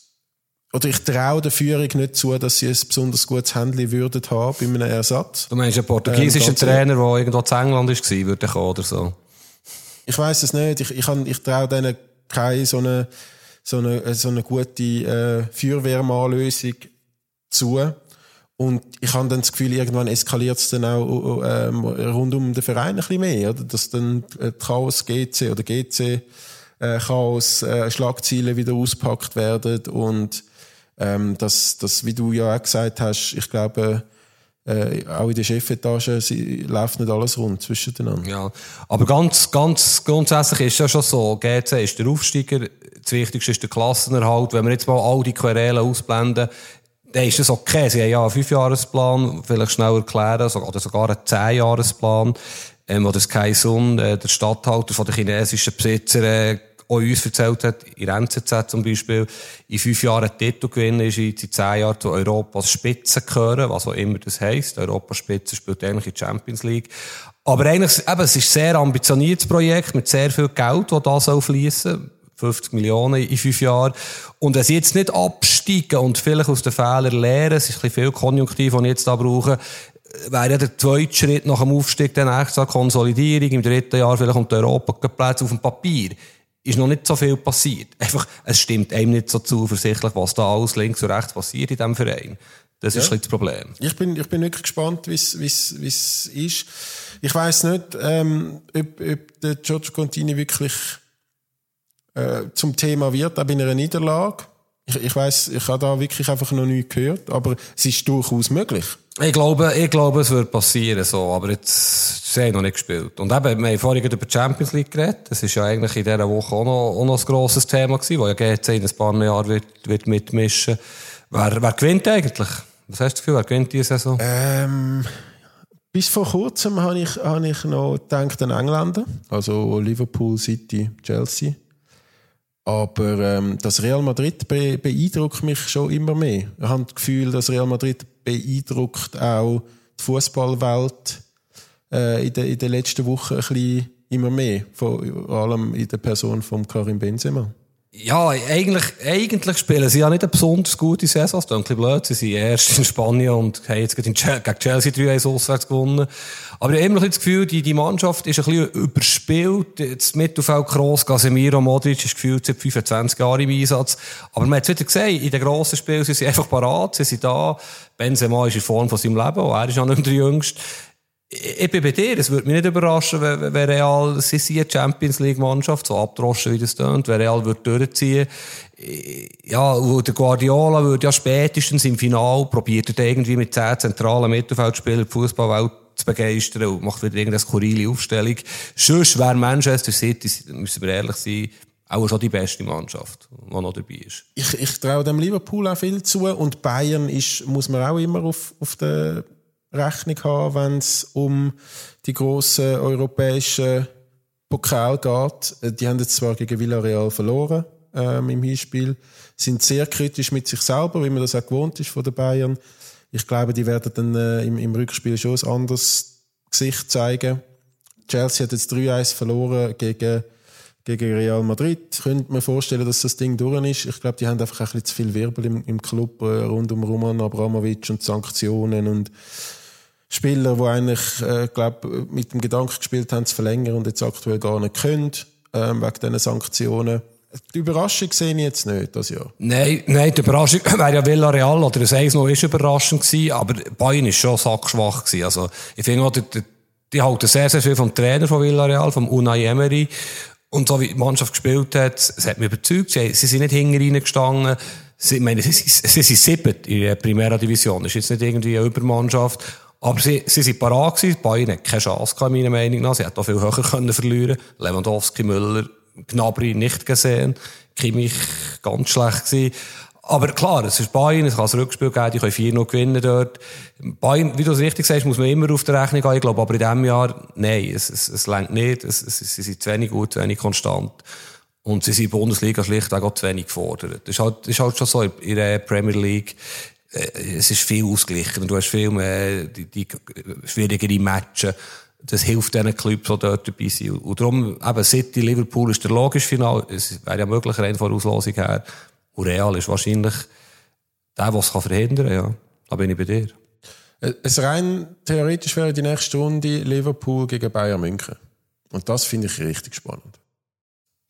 Speaker 2: oder ich traue der Führung nicht zu, dass sie ein besonders gutes Handy würden haben bei einem Ersatz.
Speaker 3: Du meinst, ein portugiesischer ähm, Trainer, der irgendwo zu England war, würde kommen oder so?
Speaker 2: Ich weiß es nicht. Ich, ich, ich traue denen keine so eine, so eine, so eine gute äh, Feuerwehrmannlösung zu. Und ich habe dann das Gefühl, irgendwann eskaliert es dann auch ähm, rund um den Verein ein bisschen mehr, oder? dass dann äh, Chaos GC oder GC äh, Chaos äh, Schlagziele wieder auspackt werden und ähm, dass, dass, wie du ja auch gesagt hast, ich glaube, äh, auch in der Chefetage sie, läuft nicht alles rund zwischen den
Speaker 3: Ja, aber ganz, ganz grundsätzlich ist ja schon so, GC ist der Aufsteiger, das Wichtigste ist der Klassenerhalt. Wenn wir jetzt mal all die Querelen ausblenden, dann ist das okay. Sie haben ja einen Fünfjahresplan, vielleicht schnell erklären, oder sogar einen Zehnjahresplan, ähm, wo das Kai Sun, äh, der Stadthalter von den chinesischen Besitzern, äh, auch uns erzählt hat, in der NZZ zum Beispiel, in fünf Jahren Titel gewinnen ist, in zehn Jahren zu Europas Spitze gehören, was auch immer das heisst. Europas Spitze spielt eigentlich in die Champions League. Aber eigentlich, eben, es ist ein sehr ambitioniertes Projekt mit sehr viel Geld, das da soll fließen 50 Millionen in fünf Jahren. Und wenn sie jetzt nicht absteigen und vielleicht aus den Fehlern lernen, es ist ein bisschen viel Konjunktiv, die ich jetzt da brauche, wäre ja der zweite Schritt nach dem Aufstieg dann echt Konsolidierung, im dritten Jahr vielleicht um die Europaplätze auf dem Papier. Ist noch nicht so viel passiert. Einfach, es stimmt einem nicht so zuversichtlich, was da alles links und rechts passiert in diesem Verein. Das ist ja. das Problem.
Speaker 2: Ich bin, ich bin wirklich gespannt, wie es ist. Ich weiss nicht, ähm, ob, ob der Giorgio Contini wirklich äh, zum Thema wird, auch bei einer Niederlage. Ich, ich weiß, ich habe da wirklich einfach noch nie gehört, aber es ist durchaus möglich.
Speaker 3: Ich glaube, ich glaube, es wird passieren, so. Aber jetzt, sie haben noch nicht gespielt. Und eben, wir haben vorhin über die Champions League geredet. Das ist ja eigentlich in dieser Woche auch noch, auch noch ein grosses Thema gewesen, wo ja GC in ein paar Jahren wird, wird mitmischen. Wer, wer gewinnt eigentlich? Was hast du das Gefühl, wer gewinnt diese Saison?
Speaker 2: Ähm, bis vor kurzem habe ich, habe ich noch gedacht an Engländer. Also Liverpool, City, Chelsea. Aber ähm, das Real Madrid be beeindruckt mich schon immer mehr. Ich habe das Gefühl, dass Real Madrid beeindruckt auch die Fußballwelt äh, in, den, in den letzten Wochen ein bisschen immer mehr, vor allem in der Person von Karim Benzema.
Speaker 3: Ja, eigentlich, eigentlich spielen sie ja nicht eine besonders gute Saison. Ein bisschen blöd. Sie sind erst in Spanien und haben jetzt gegen Chelsea 3-1 auswärts gewonnen. Aber ich habe immer noch das Gefühl, die, die Mannschaft ist ein bisschen überspielt. Das Mittelfeld Kroos, Casemiro, Modric ist gefühlt seit 25 Jahren im Einsatz. Aber man hat es wieder gesehen, in den grossen Spielen sind sie einfach parat, sie sind da. Benzema ist in Form von seinem Leben, er ist auch nicht der Jüngste bin bei dir. Es würde mich nicht überraschen, wenn, wenn Real, sie sind eine Champions League Mannschaft, so abdroschen wie das tönt, wenn Real würde durchziehen. Ja, der Guardiola würde ja spätestens im Final probiert er irgendwie mit zehn zentralen Mittelfeldspielern die Fußballwelt zu begeistern und macht wieder irgendeine skurrile Aufstellung. Sonst wäre Manchester City, müssen wir ehrlich sein, auch schon die beste Mannschaft, die noch dabei ist.
Speaker 2: Ich, ich traue dem Liverpool auch viel zu und Bayern ist, muss man auch immer auf, auf der Rechnung haben, wenn es um die grossen europäischen Pokal geht. Äh, die haben jetzt zwar gegen Villarreal verloren ähm, im Hinspiel, sind sehr kritisch mit sich selber, wie man das auch gewohnt ist von den Bayern. Ich glaube, die werden dann äh, im, im Rückspiel schon ein anderes Gesicht zeigen. Chelsea hat jetzt 3-1 verloren gegen gegen Real Madrid. Könnte mir vorstellen, dass das Ding durch ist. Ich glaube, die haben einfach ein bisschen zu viel Wirbel im, im Club äh, rund um Roman Abramovic und Sanktionen und Spieler, die eigentlich, äh, glaub, mit dem Gedanken gespielt haben, zu verlängern und jetzt aktuell gar nicht können, ähm, wegen diesen Sanktionen. Die Überraschung sehe ich jetzt nicht, das Jahr.
Speaker 3: Nein, nein, die Überraschung wäre ja Villarreal oder ein 1 noch ist überraschend gewesen, aber Bayern ist schon sackschwach gewesen. Also, ich finde auch, die, die halten sehr, sehr viel vom Trainer von Villarreal, vom Unai Emery. Und so wie die Mannschaft gespielt hat, es hat mich überzeugt. Sie, sie sind nicht hinten reingestanden. Sie, ich meine, sie, sie, sind sieben in der Primera Division. Das ist jetzt nicht irgendwie eine Übermannschaft. Aber sie, sie sind parat gewesen. Bayern hat keine Chance gehabt, meiner Meinung nach. Sie hätten auch viel höher können verlieren Lewandowski, Müller, Gnabry nicht gesehen. Kimmich ganz schlecht gewesen. Aber klar, es ist Bayern, es kann ein Rückspiel geben, die können vier noch gewinnen dort. Bayern, wie du es richtig sagst, muss man immer auf der Rechnung haben. Ich glaube aber in diesem Jahr, nein, es, es, es längt nicht. Es, es, sie sind zu wenig gut, zu wenig konstant. Und sie sind in der Bundesliga schlicht auch zu wenig gefordert. Das ist halt, das ist halt schon so in der Premier League. Äh, es ist viel ausgeglichen. Du hast viel mehr, die, die schwierigere Matches. Das hilft diesen Clubs, die dort dabei sind. Und darum, eben City, Liverpool ist der logische Final. Es wäre ja möglich, rein von Auslosung her. Und Real ist wahrscheinlich der, der es verhindern kann. Ja. Da bin ich bei dir.
Speaker 2: Äh, es rein theoretisch wäre die nächste Runde Liverpool gegen Bayern München. Und das finde ich richtig spannend.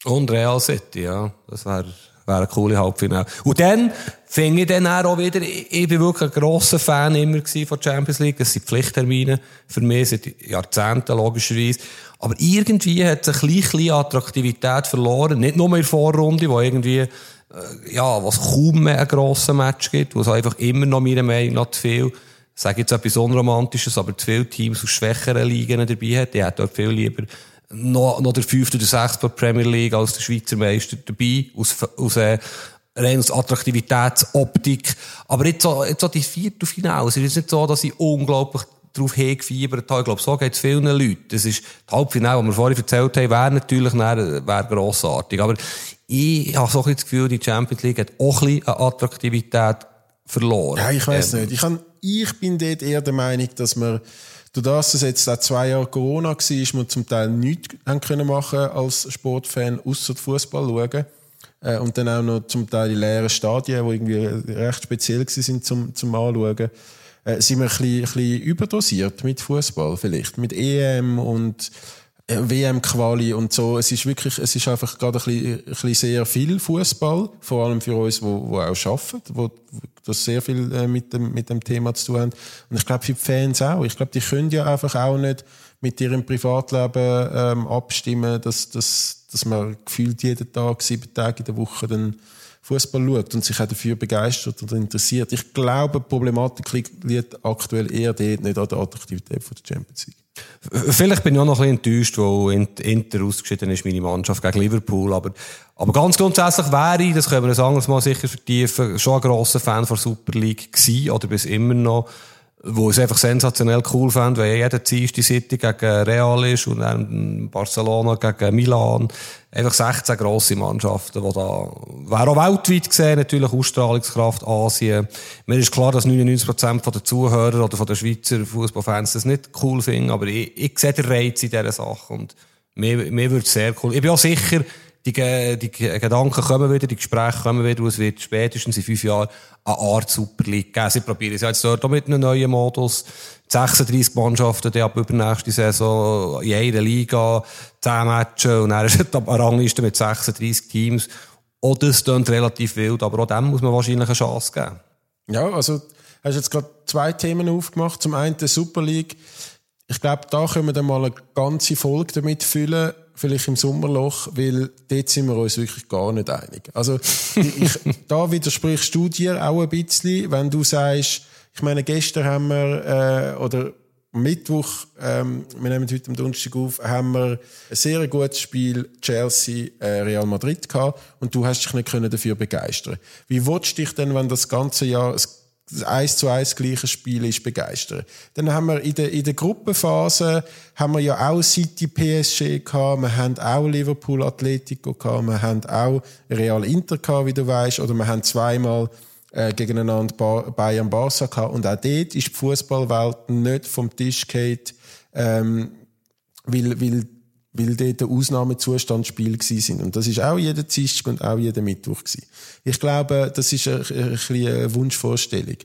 Speaker 3: Und Real City, ja. Das wäre wäre eine coole Halbfinale. Und dann finde ich dann auch wieder, ich bin wirklich ein grosser Fan immer von Champions League. Das sind Pflichttermine für mich seit Jahrzehnten, logischerweise. Aber irgendwie hat es eine kleine Attraktivität verloren. Nicht nur in der Vorrunde, wo irgendwie, äh, ja, was kaum mehr ein grosser Match gibt, wo es einfach immer noch meiner Meinung nach zu viel, sage jetzt etwas Unromantisches, aber zu viele Teams aus schwächeren Ligen dabei hat. Die hätten dort viel lieber noch, noch der fünfte oder sechste Premier League als der Schweizer Meister dabei, aus, aus, äh, rein aus Attraktivitätsoptik. Aber jetzt so, jetzt so die Viertelfinale, es ist nicht so, dass ich unglaublich darauf hingefiebert habe. Ich glaube, so geht es vielen Leuten. Das ist, die Halbfinale, die wir vorhin erzählt haben, wäre natürlich wäre grossartig. Aber ich habe so ein das Gefühl, die Champions League hat auch ein bisschen an Attraktivität verloren.
Speaker 2: Ja, ich weiß ähm, nicht. Ich, kann, ich bin dort eher der Meinung, dass man Dadurch, dass es jetzt auch zwei Jahre Corona war, wir zum Teil nichts haben können machen als Sportfan, außer Fußball schauen. Äh, und dann auch noch zum Teil in leeren Stadien, die irgendwie recht speziell waren zum, zum Anschauen. Äh, sind wir ein bisschen, ein bisschen überdosiert mit Fußball vielleicht. Mit EM und WM-Quali und so. Es ist wirklich, es ist einfach gerade ein bisschen, ein bisschen sehr viel Fußball, vor allem für uns, wo, wo auch arbeiten, wo, das sehr viel äh, mit, dem, mit dem Thema zu tun haben. Und ich glaube, für die Fans auch. Ich glaube, die können ja einfach auch nicht mit ihrem Privatleben ähm, abstimmen, dass, dass, dass man gefühlt jeden Tag, sieben Tage in der Woche dann Fußball schaut und sich auch dafür begeistert oder interessiert. Ich glaube, die Problematik liegt aktuell eher dort, nicht an der Attraktivität der Champions League.
Speaker 3: Vielleicht bin ich auch noch ein bisschen enttäuscht, weil Inter ausgeschieden ist, meine Mannschaft gegen Liverpool. Aber, aber ganz grundsätzlich wäre ich, das können wir ein anderes Mal sicher vertiefen, schon ein grosser Fan von Super League gewesen, oder bis immer noch wo es einfach sensationell cool fand, weil jeder Dienstag City gegen Real ist und dann Barcelona gegen Milan. Einfach 16 grosse Mannschaften, die da, wäre auch weltweit gesehen, natürlich Ausstrahlungskraft, Asien. Mir ist klar, dass 99% der Zuhörer oder der Schweizer Fußballfans das nicht cool finden, aber ich, ich sehe den Reiz in dieser Sache und mir, mir es sehr cool. Ich bin auch sicher, die, die Gedanken kommen wieder, die Gespräche kommen wieder, und es wird spätestens in fünf Jahren eine Art Super League geben. Sie probieren es jetzt dort auch mit einem neuen Modus. 36 Mannschaften, die ab übernächste Saison in einer Liga, 10 Matches, und dann ist eine Rangliste mit 36 Teams. Auch das klingt relativ wild, aber auch dem muss man wahrscheinlich eine Chance geben.
Speaker 2: Ja, also, hast jetzt gerade zwei Themen aufgemacht. Zum einen die Super League. Ich glaube, da können wir dann mal eine ganze Folge damit füllen, vielleicht im Sommerloch, weil dort sind wir uns wirklich gar nicht einig. Also, ich, da widersprichst du dir auch ein bisschen, wenn du sagst, ich meine, gestern haben wir, äh, oder Mittwoch, ähm, wir nehmen heute am Donnerstag auf, haben wir ein sehr gutes Spiel Chelsea äh, Real Madrid gehabt und du hast dich nicht können dafür begeistern. Wie du dich denn, wenn das ganze Jahr das 1 zu 1 gleiche Spiel ist, begeistern? Dann haben wir in der, in der Gruppenphase haben wir ja auch City PSG gehabt, wir haben auch Liverpool Atletico gehabt, wir haben auch Real Inter gehabt, wie du weißt, oder wir haben zweimal äh, gegeneinander Bayern Barca gehabt. Und auch dort ist die Fußballwelt nicht vom Tisch gefallen, ähm, weil, weil, weil dort ein Ausnahmezustandsspiel sind. Und das ist auch jeden Dienstag und auch jeden Mittwoch gewesen. Ich glaube, das ist ein, ein, ein eine Wunschvorstellung.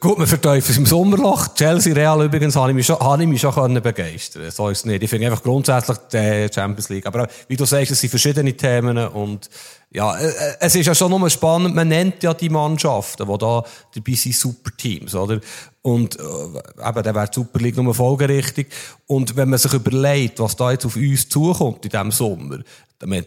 Speaker 3: Gut, man verteufelt im Sommerloch. Chelsea Real übrigens habe ich mich schon, habe ich mich schon begeistern So ist es nicht. Ich finde einfach grundsätzlich die Champions League. Aber wie du sagst, es sind verschiedene Themen und ja, äh, äh, es ist ja schon nochmal spannend. Man nennt ja die Mannschaften, die da dabei sind, Superteams, oder? Und, äh, eben, dann wäre die Super League nur folgerichtig. Und wenn man sich überlegt, was da jetzt auf uns zukommt in diesem Sommer,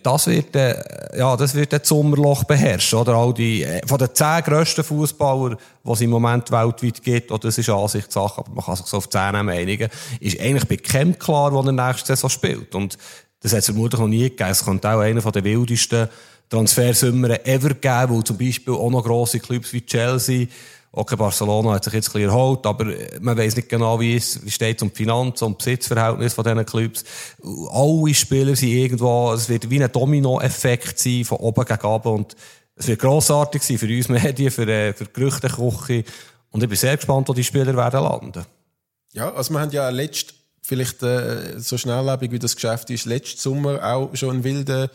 Speaker 3: das wird, äh, ja, das wird das Sommerloch beherrschen, oder? All die, äh, von den zehn grössten Fußballern, die es im Moment weltweit gibt, oder das ist Ansichtssache, aber man kann sich so auf zehn einigen, ist eigentlich bei keinem klar, wo er nächste Saison spielt. Und das hat es vermutlich noch nie gegeben. Es könnte auch einer der wildesten Transfersummen ever geben, wo zum Beispiel auch noch grosse Clubs wie Chelsea, Okay, Barcelona hat sich jetzt ein bisschen erholt, aber man weiß nicht genau, wie es steht um die Finanzen und Besitzverhältnis von diesen Clubs. Alle Spieler sind irgendwo, es wird wie ein Domino-Effekt sein, von oben gegen unten und es wird grossartig sein für uns Medien, für, äh, für die Gerüchteküche und ich bin sehr gespannt, wo die Spieler werden landen.
Speaker 2: Ja, also wir haben ja letzt, vielleicht äh, so schnelllebig wie das Geschäft ist, letzten Sommer auch schon einen wilden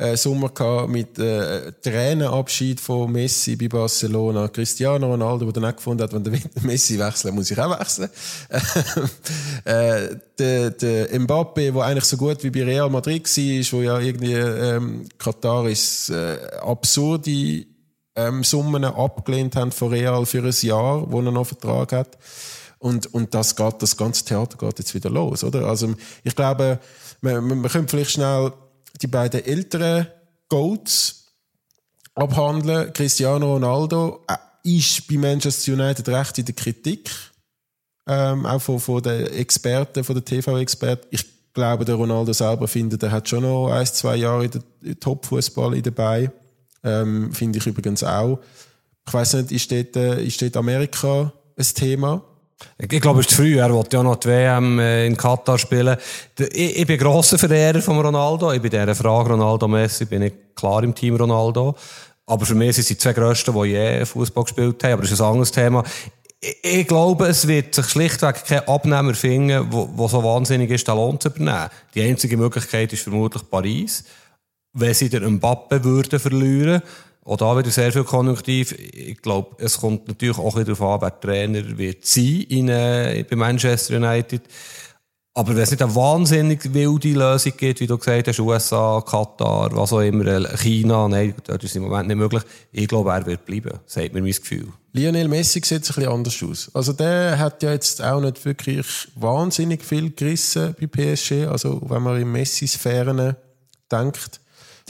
Speaker 2: äh, Sommer gehabt mit äh, Tränenabschied von Messi bei Barcelona. Cristiano Ronaldo, der dann auch gefunden hat, wenn der Messi wechselt, muss ich auch wechseln. äh, der, der Mbappe, der eigentlich so gut wie bei Real Madrid war, wo ja irgendwie ähm, Katar ist äh, absurde ähm, Summen abgelehnt haben von Real für ein Jahr, wo er noch Vertrag hat. Und, und das geht, das ganze Theater geht jetzt wieder los, oder? Also, ich glaube, man, man, man könnte vielleicht schnell die beiden älteren Goats abhandeln. Cristiano Ronaldo äh, ist bei Manchester United recht in der Kritik. Ähm, auch von, von den Experten, von den TV-Experten. Ich glaube, der Ronaldo selber findet, er hat schon noch ein, zwei Jahre in der Top-Fußball dabei. Ähm, finde ich übrigens auch. Ich weiß nicht, ist dort, äh, ist dort Amerika ein Thema?
Speaker 3: Ich glaube, es ist zu früh. Er wollte ja noch die WM äh, in Katar spielen. Ich, ich bin grosser Verehrer von Ronaldo. Ich bin dieser Frage Ronaldo Messi bin ich klar im Team Ronaldo. Aber für mich sind sie die zwei Grössten, die je Fußball gespielt haben. Aber das ist ein anderes Thema. Ich, ich glaube, es wird sich schlichtweg kein Abnehmer finden, der so wahnsinnig ist, den Lohn zu übernehmen. Die einzige Möglichkeit ist vermutlich Paris. Wenn sie den Mbappe würden verlieren auch da wieder sehr viel Konjunktiv. Ich glaube, es kommt natürlich auch ein darauf an, wer Trainer wird sein in, äh, bei Manchester United. Aber wenn es nicht eine wahnsinnig wilde Lösung gibt, wie du gesagt hast, USA, Katar, was auch immer, äh, China, nein, das ist im Moment nicht möglich. Ich glaube, er wird bleiben, sagt mir mein Gefühl.
Speaker 2: Lionel Messi sieht ein bisschen anders aus. Also der hat ja jetzt auch nicht wirklich wahnsinnig viel gerissen bei PSG. Also wenn man in Messi-Sphären denkt,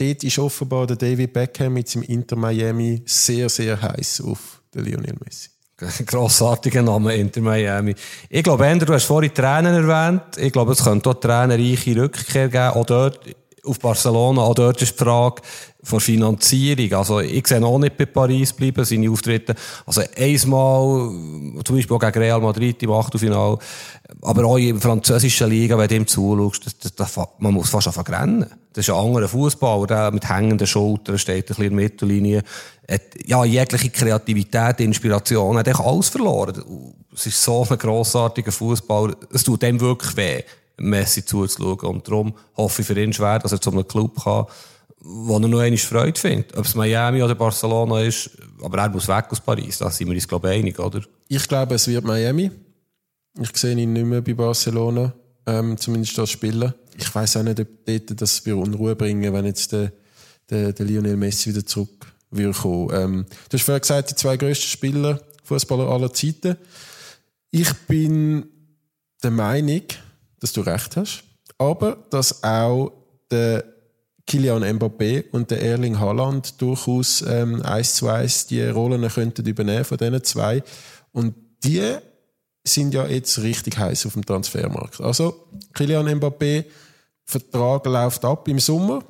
Speaker 2: dort ist offenbar der David Beckham mit seinem Inter Miami sehr, sehr heiß auf den Lionel Messi.
Speaker 3: Grossartiger Name, Inter Miami. Ich glaube, Ender, du hast vorhin Tränen erwähnt. Ich glaube, es könnte auch tränenreiche Rückkehr geben. Auch dort, auf Barcelona, auch dort ist die Frage von Finanzierung. Also, ich sehe auch nicht bei Paris bleiben, seine Auftritte. Also, einmal, zum Beispiel auch gegen Real Madrid im Achtelfinale, aber auch in der französischen Liga, wenn du ihm zuschaust, das, das, das, man muss fast anfangen rennen. Das ist ein anderer Fußballer, der mit hängenden Schultern steht ein bisschen in der Mittellinie. Hat, ja, jegliche Kreativität, Inspiration, hat alles verloren. Es ist so ein grossartiger Fußballer. Es tut dem wirklich weh Messi zuzuschauen. Und darum hoffe ich für ihn schwer, dass er zu einem Club kann, wo er noch einmal Freude findet. Ob es Miami oder Barcelona ist, aber er muss weg aus Paris, da sind wir uns, glaube ich, einig, oder?
Speaker 2: Ich glaube, es wird Miami. Ich sehe ihn nicht mehr bei Barcelona, ähm, zumindest als Spieler. Ich weiß auch nicht, ob dort das wir Unruhe bringen, wenn jetzt der, der, der Lionel Messi wieder zurück will kommen. Ähm, du hast vorher gesagt, die zwei grössten Spieler, Fußballer aller Zeiten. Ich bin der Meinung, dass du recht hast, aber dass auch der Kilian Mbappé und der Erling Haaland durchaus ähm, eins zu eins die Rollen könnten übernehmen von diesen zwei. Und die sind ja jetzt richtig heiß auf dem Transfermarkt. Also Kilian Mbappé, Vertrag läuft ab im Sommer,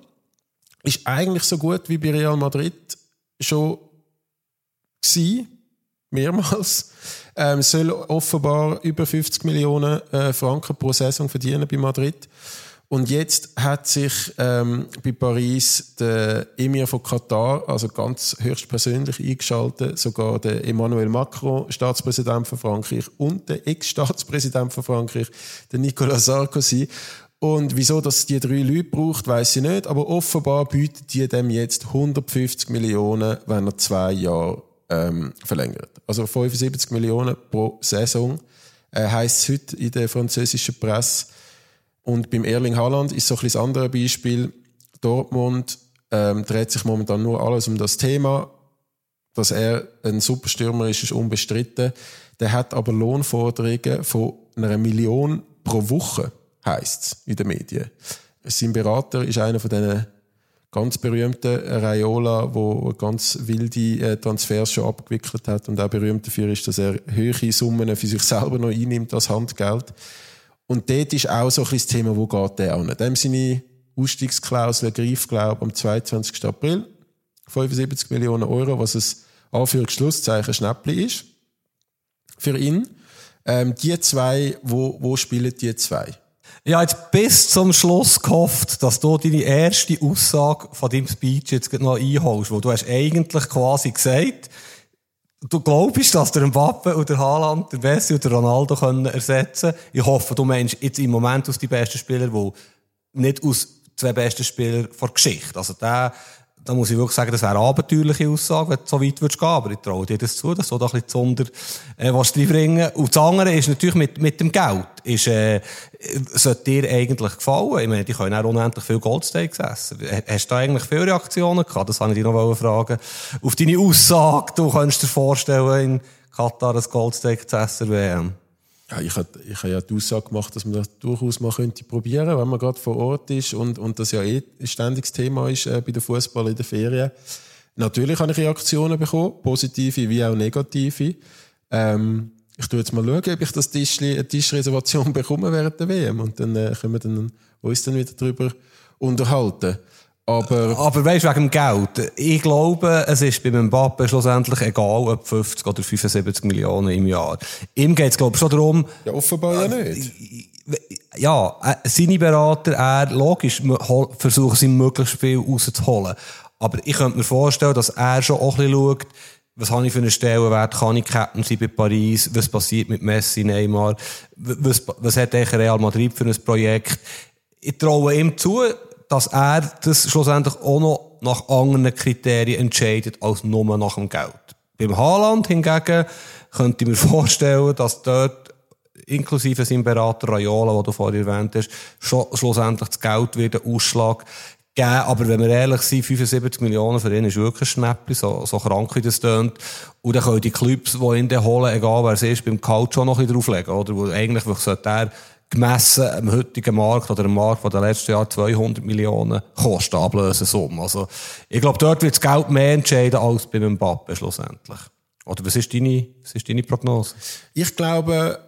Speaker 2: ist eigentlich so gut wie bei Real Madrid schon gewesen, mehrmals. Ähm, soll offenbar über 50 Millionen äh, Franken pro Saison verdienen bei Madrid. Und jetzt hat sich ähm, bei Paris der Emir von Katar, also ganz höchstpersönlich eingeschaltet, sogar der Emmanuel Macron, Staatspräsident von Frankreich, und der Ex-Staatspräsident von Frankreich, der Nicolas Sarkozy. Und wieso das die drei Leute braucht, weiß ich nicht, aber offenbar bietet die dem jetzt 150 Millionen, wenn er zwei Jahre ähm, verlängert. Also 75 Millionen pro Saison äh, heißt es heute in der französischen Presse. Und beim Erling Haaland ist so ein bisschen das andere Beispiel. Dortmund ähm, dreht sich momentan nur alles um das Thema. Dass er ein Superstürmer ist, ist unbestritten. Der hat aber Lohnforderungen von einer Million pro Woche, heisst in den Medien. Sein Berater ist einer von diesen ganz berühmten Raiola, wo ganz wilde äh, Transfers schon abgewickelt hat und auch berühmt dafür ist, dass er höhere Summen für sich selber noch einnimmt als Handgeld. Und dort ist auch so ein das Thema, wo geht der an? Dem seine Ausstiegsklausel greift, glaube ich, am 22. April. 75 Millionen Euro, was ein Anführungs-Schlusszeichen Schnäppli ist. Für ihn. Ähm, die zwei, wo, wo spielen die zwei?
Speaker 3: Ich habe jetzt bis zum Schluss gehofft, dass du deine erste Aussage von deinem Speech jetzt noch einholst, wo du hast eigentlich quasi gesagt, du glaubst, dass der Mbappe oder Haaland, der Messi oder Ronaldo können ersetzen Ich hoffe, du meinst jetzt im Moment aus die besten Spieler, die nicht aus zwei besten Spielern vor Geschichte. Also der, da muss ich wirklich sagen, das wäre eine abenteuerliche Aussage, wenn du so weit würdest gehen. Aber ich traue dir das zu, dass du da ein bisschen Zunder, äh, was reinbringen. Und das andere ist natürlich mit, mit dem Geld. Ist, äh, sollte dir eigentlich gefallen? Ich meine, die können auch unendlich viel Goldsteaks essen. Hast du da eigentlich viele Reaktionen gehabt? Das wollte ich dich noch fragen. Auf deine Aussage, du könntest dir vorstellen, in Katar ein Goldsteak zu essen, WM.
Speaker 2: Ja, ich habe ich ja die Aussage gemacht, dass man das durchaus mal könnte probieren, wenn man gerade vor Ort ist und, und das ja eh ein ständiges Thema ist äh, bei der Fußball in der Ferien. Natürlich habe ich Reaktionen bekommen, positive wie auch negative. Ähm, ich tue jetzt mal schauen, ob ich das Tischli, eine Tischreservation bekomme während der WM und dann äh, können wir dann, uns dann wieder darüber unterhalten. Aber,
Speaker 3: aber weißt du, wegen dem Geld. Ich glaube, es ist beim Mbappe schlussendlich egal, ob 50 oder 75 Millionen im Jahr. Ihm geht es, glaube ich, schon darum.
Speaker 2: Ja, offenbar ja nicht.
Speaker 3: Ja, äh, seine Berater, er, logisch, versuchen sie möglichst viel rauszuholen. Aber ich könnte mir vorstellen, dass er schon auch ein bisschen schaut, was habe ich für einen Stellenwert, kann ich Captain sein bei Paris, was passiert mit Messi, Neymar, was, was hat Real Madrid für ein Projekt. Ich traue ihm zu, dass er das schlussendlich auch noch nach anderen Kriterien entscheidet als nur nach dem Geld. Beim Haaland hingegen könnte ich mir vorstellen, dass dort inklusive seinem Berater Raiola, den du vorhin erwähnt hast, schlussendlich das Geld wieder Ausschlag geben. Aber wenn wir ehrlich sind, 75 Millionen für ihn ist wirklich ein Schnäppchen, so, so krank wie das tönt. Und dann können die Clubs, die ihn holen, egal wer es ist, beim Couch schon noch ein bisschen drauflegen, oder? Eigentlich sollte er gemessen am heutigen Markt oder am Markt, der letzten Jahr 200 Millionen kostet, Ablösesumme. Also, ich glaube, dort wird das Geld mehr entscheiden als beim Mbappe schlussendlich. Oder was ist deine, was ist deine Prognose?
Speaker 2: Ich glaube,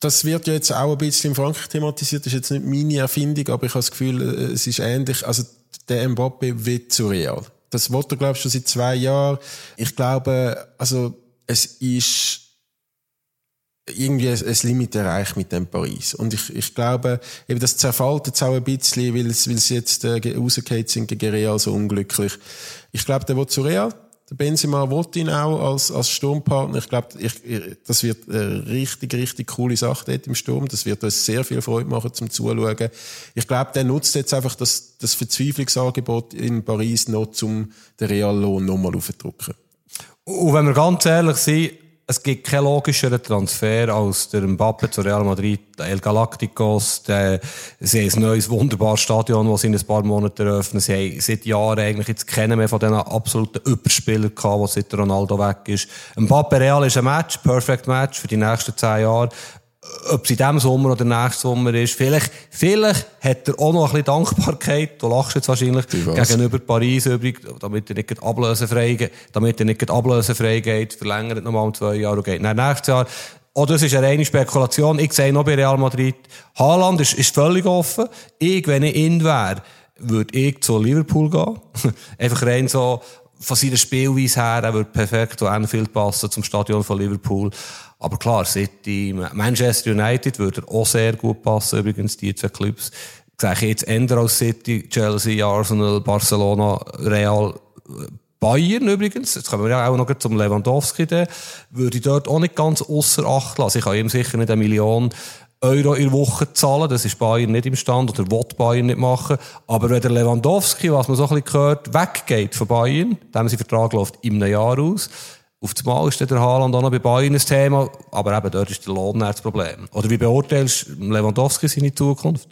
Speaker 2: das wird jetzt auch ein bisschen in Frankreich thematisiert. Das ist jetzt nicht meine Erfindung, aber ich habe das Gefühl, es ist ähnlich. Also, der Mbappe wird zu real. Das wollte er, glaube ich, schon seit zwei Jahren. Ich glaube, also, es ist, irgendwie ein Limit erreicht mit dem Paris. Und ich, ich glaube, eben das zerfällt jetzt auch ein bisschen, weil es, weil sie jetzt äh, rausgefallen sind gegen Real so unglücklich. Ich glaube, der wird zu Real. Der Benzema wollte ihn auch als, als Sturmpartner. Ich glaube, ich, ich, das wird eine richtig, richtig coole Sache dort im Sturm. Das wird uns sehr viel Freude machen zum Zuschauen. Ich glaube, der nutzt jetzt einfach das, das Verzweiflungsangebot in Paris noch, um den Reallohn nochmal aufzudrücken.
Speaker 3: Und wenn wir ganz ehrlich sind, es gibt keinen logischeren Transfer als der Mbappe zu Real Madrid, El Galacticos, der, sie haben ein neues, wunderbares Stadion, das sie in ein paar Monaten eröffnen. Sie haben seit Jahren eigentlich jetzt kennen mehr von diesen absoluten Überspielern gehabt, die seit Ronaldo weg ist. Mbappe Real ist ein Match, perfect Match für die nächsten zehn Jahre ob es in diesem Sommer oder nächsten Sommer ist. Vielleicht, vielleicht hat er auch noch ein bisschen Dankbarkeit, du lachst jetzt wahrscheinlich, gegenüber Paris übrig, damit er nicht ablösefrei geht, damit er nicht ablösefrei geht, verlängert nochmal um zwei Jahre und geht nach nächstes Jahr. Oder es ist eine reine Spekulation. Ich sehe noch bei Real Madrid, Haaland ist, ist völlig offen. Ich, wenn ich ihn wäre, würde ich zu Liverpool gehen. Einfach rein so, von seiner Spielweise her, er würde perfekt zu Anfield passen, zum Stadion von Liverpool. Aber klar, City, Manchester United würde auch sehr gut passen, übrigens, die zwei Clubs. Sehe ich jetzt eher als City, Chelsea, Arsenal, Barcelona, Real, Bayern übrigens, jetzt kommen wir ja auch noch zum Lewandowski, der würde ich dort auch nicht ganz außer Acht lassen. Ich kann ihm sicher nicht eine Million Euro in der Woche zahlen, das ist Bayern nicht im Stand oder will Bayern nicht machen. Aber wenn der Lewandowski, was man so ein bisschen gehört, weggeht von Bayern, dem sein Vertrag läuft einem Jahr aus, auf das Mal ist der Haaland auch noch bei Bayern ein Thema, aber eben dort ist der Lohn das Problem. Oder wie beurteilst du Lewandowski seine Zukunft?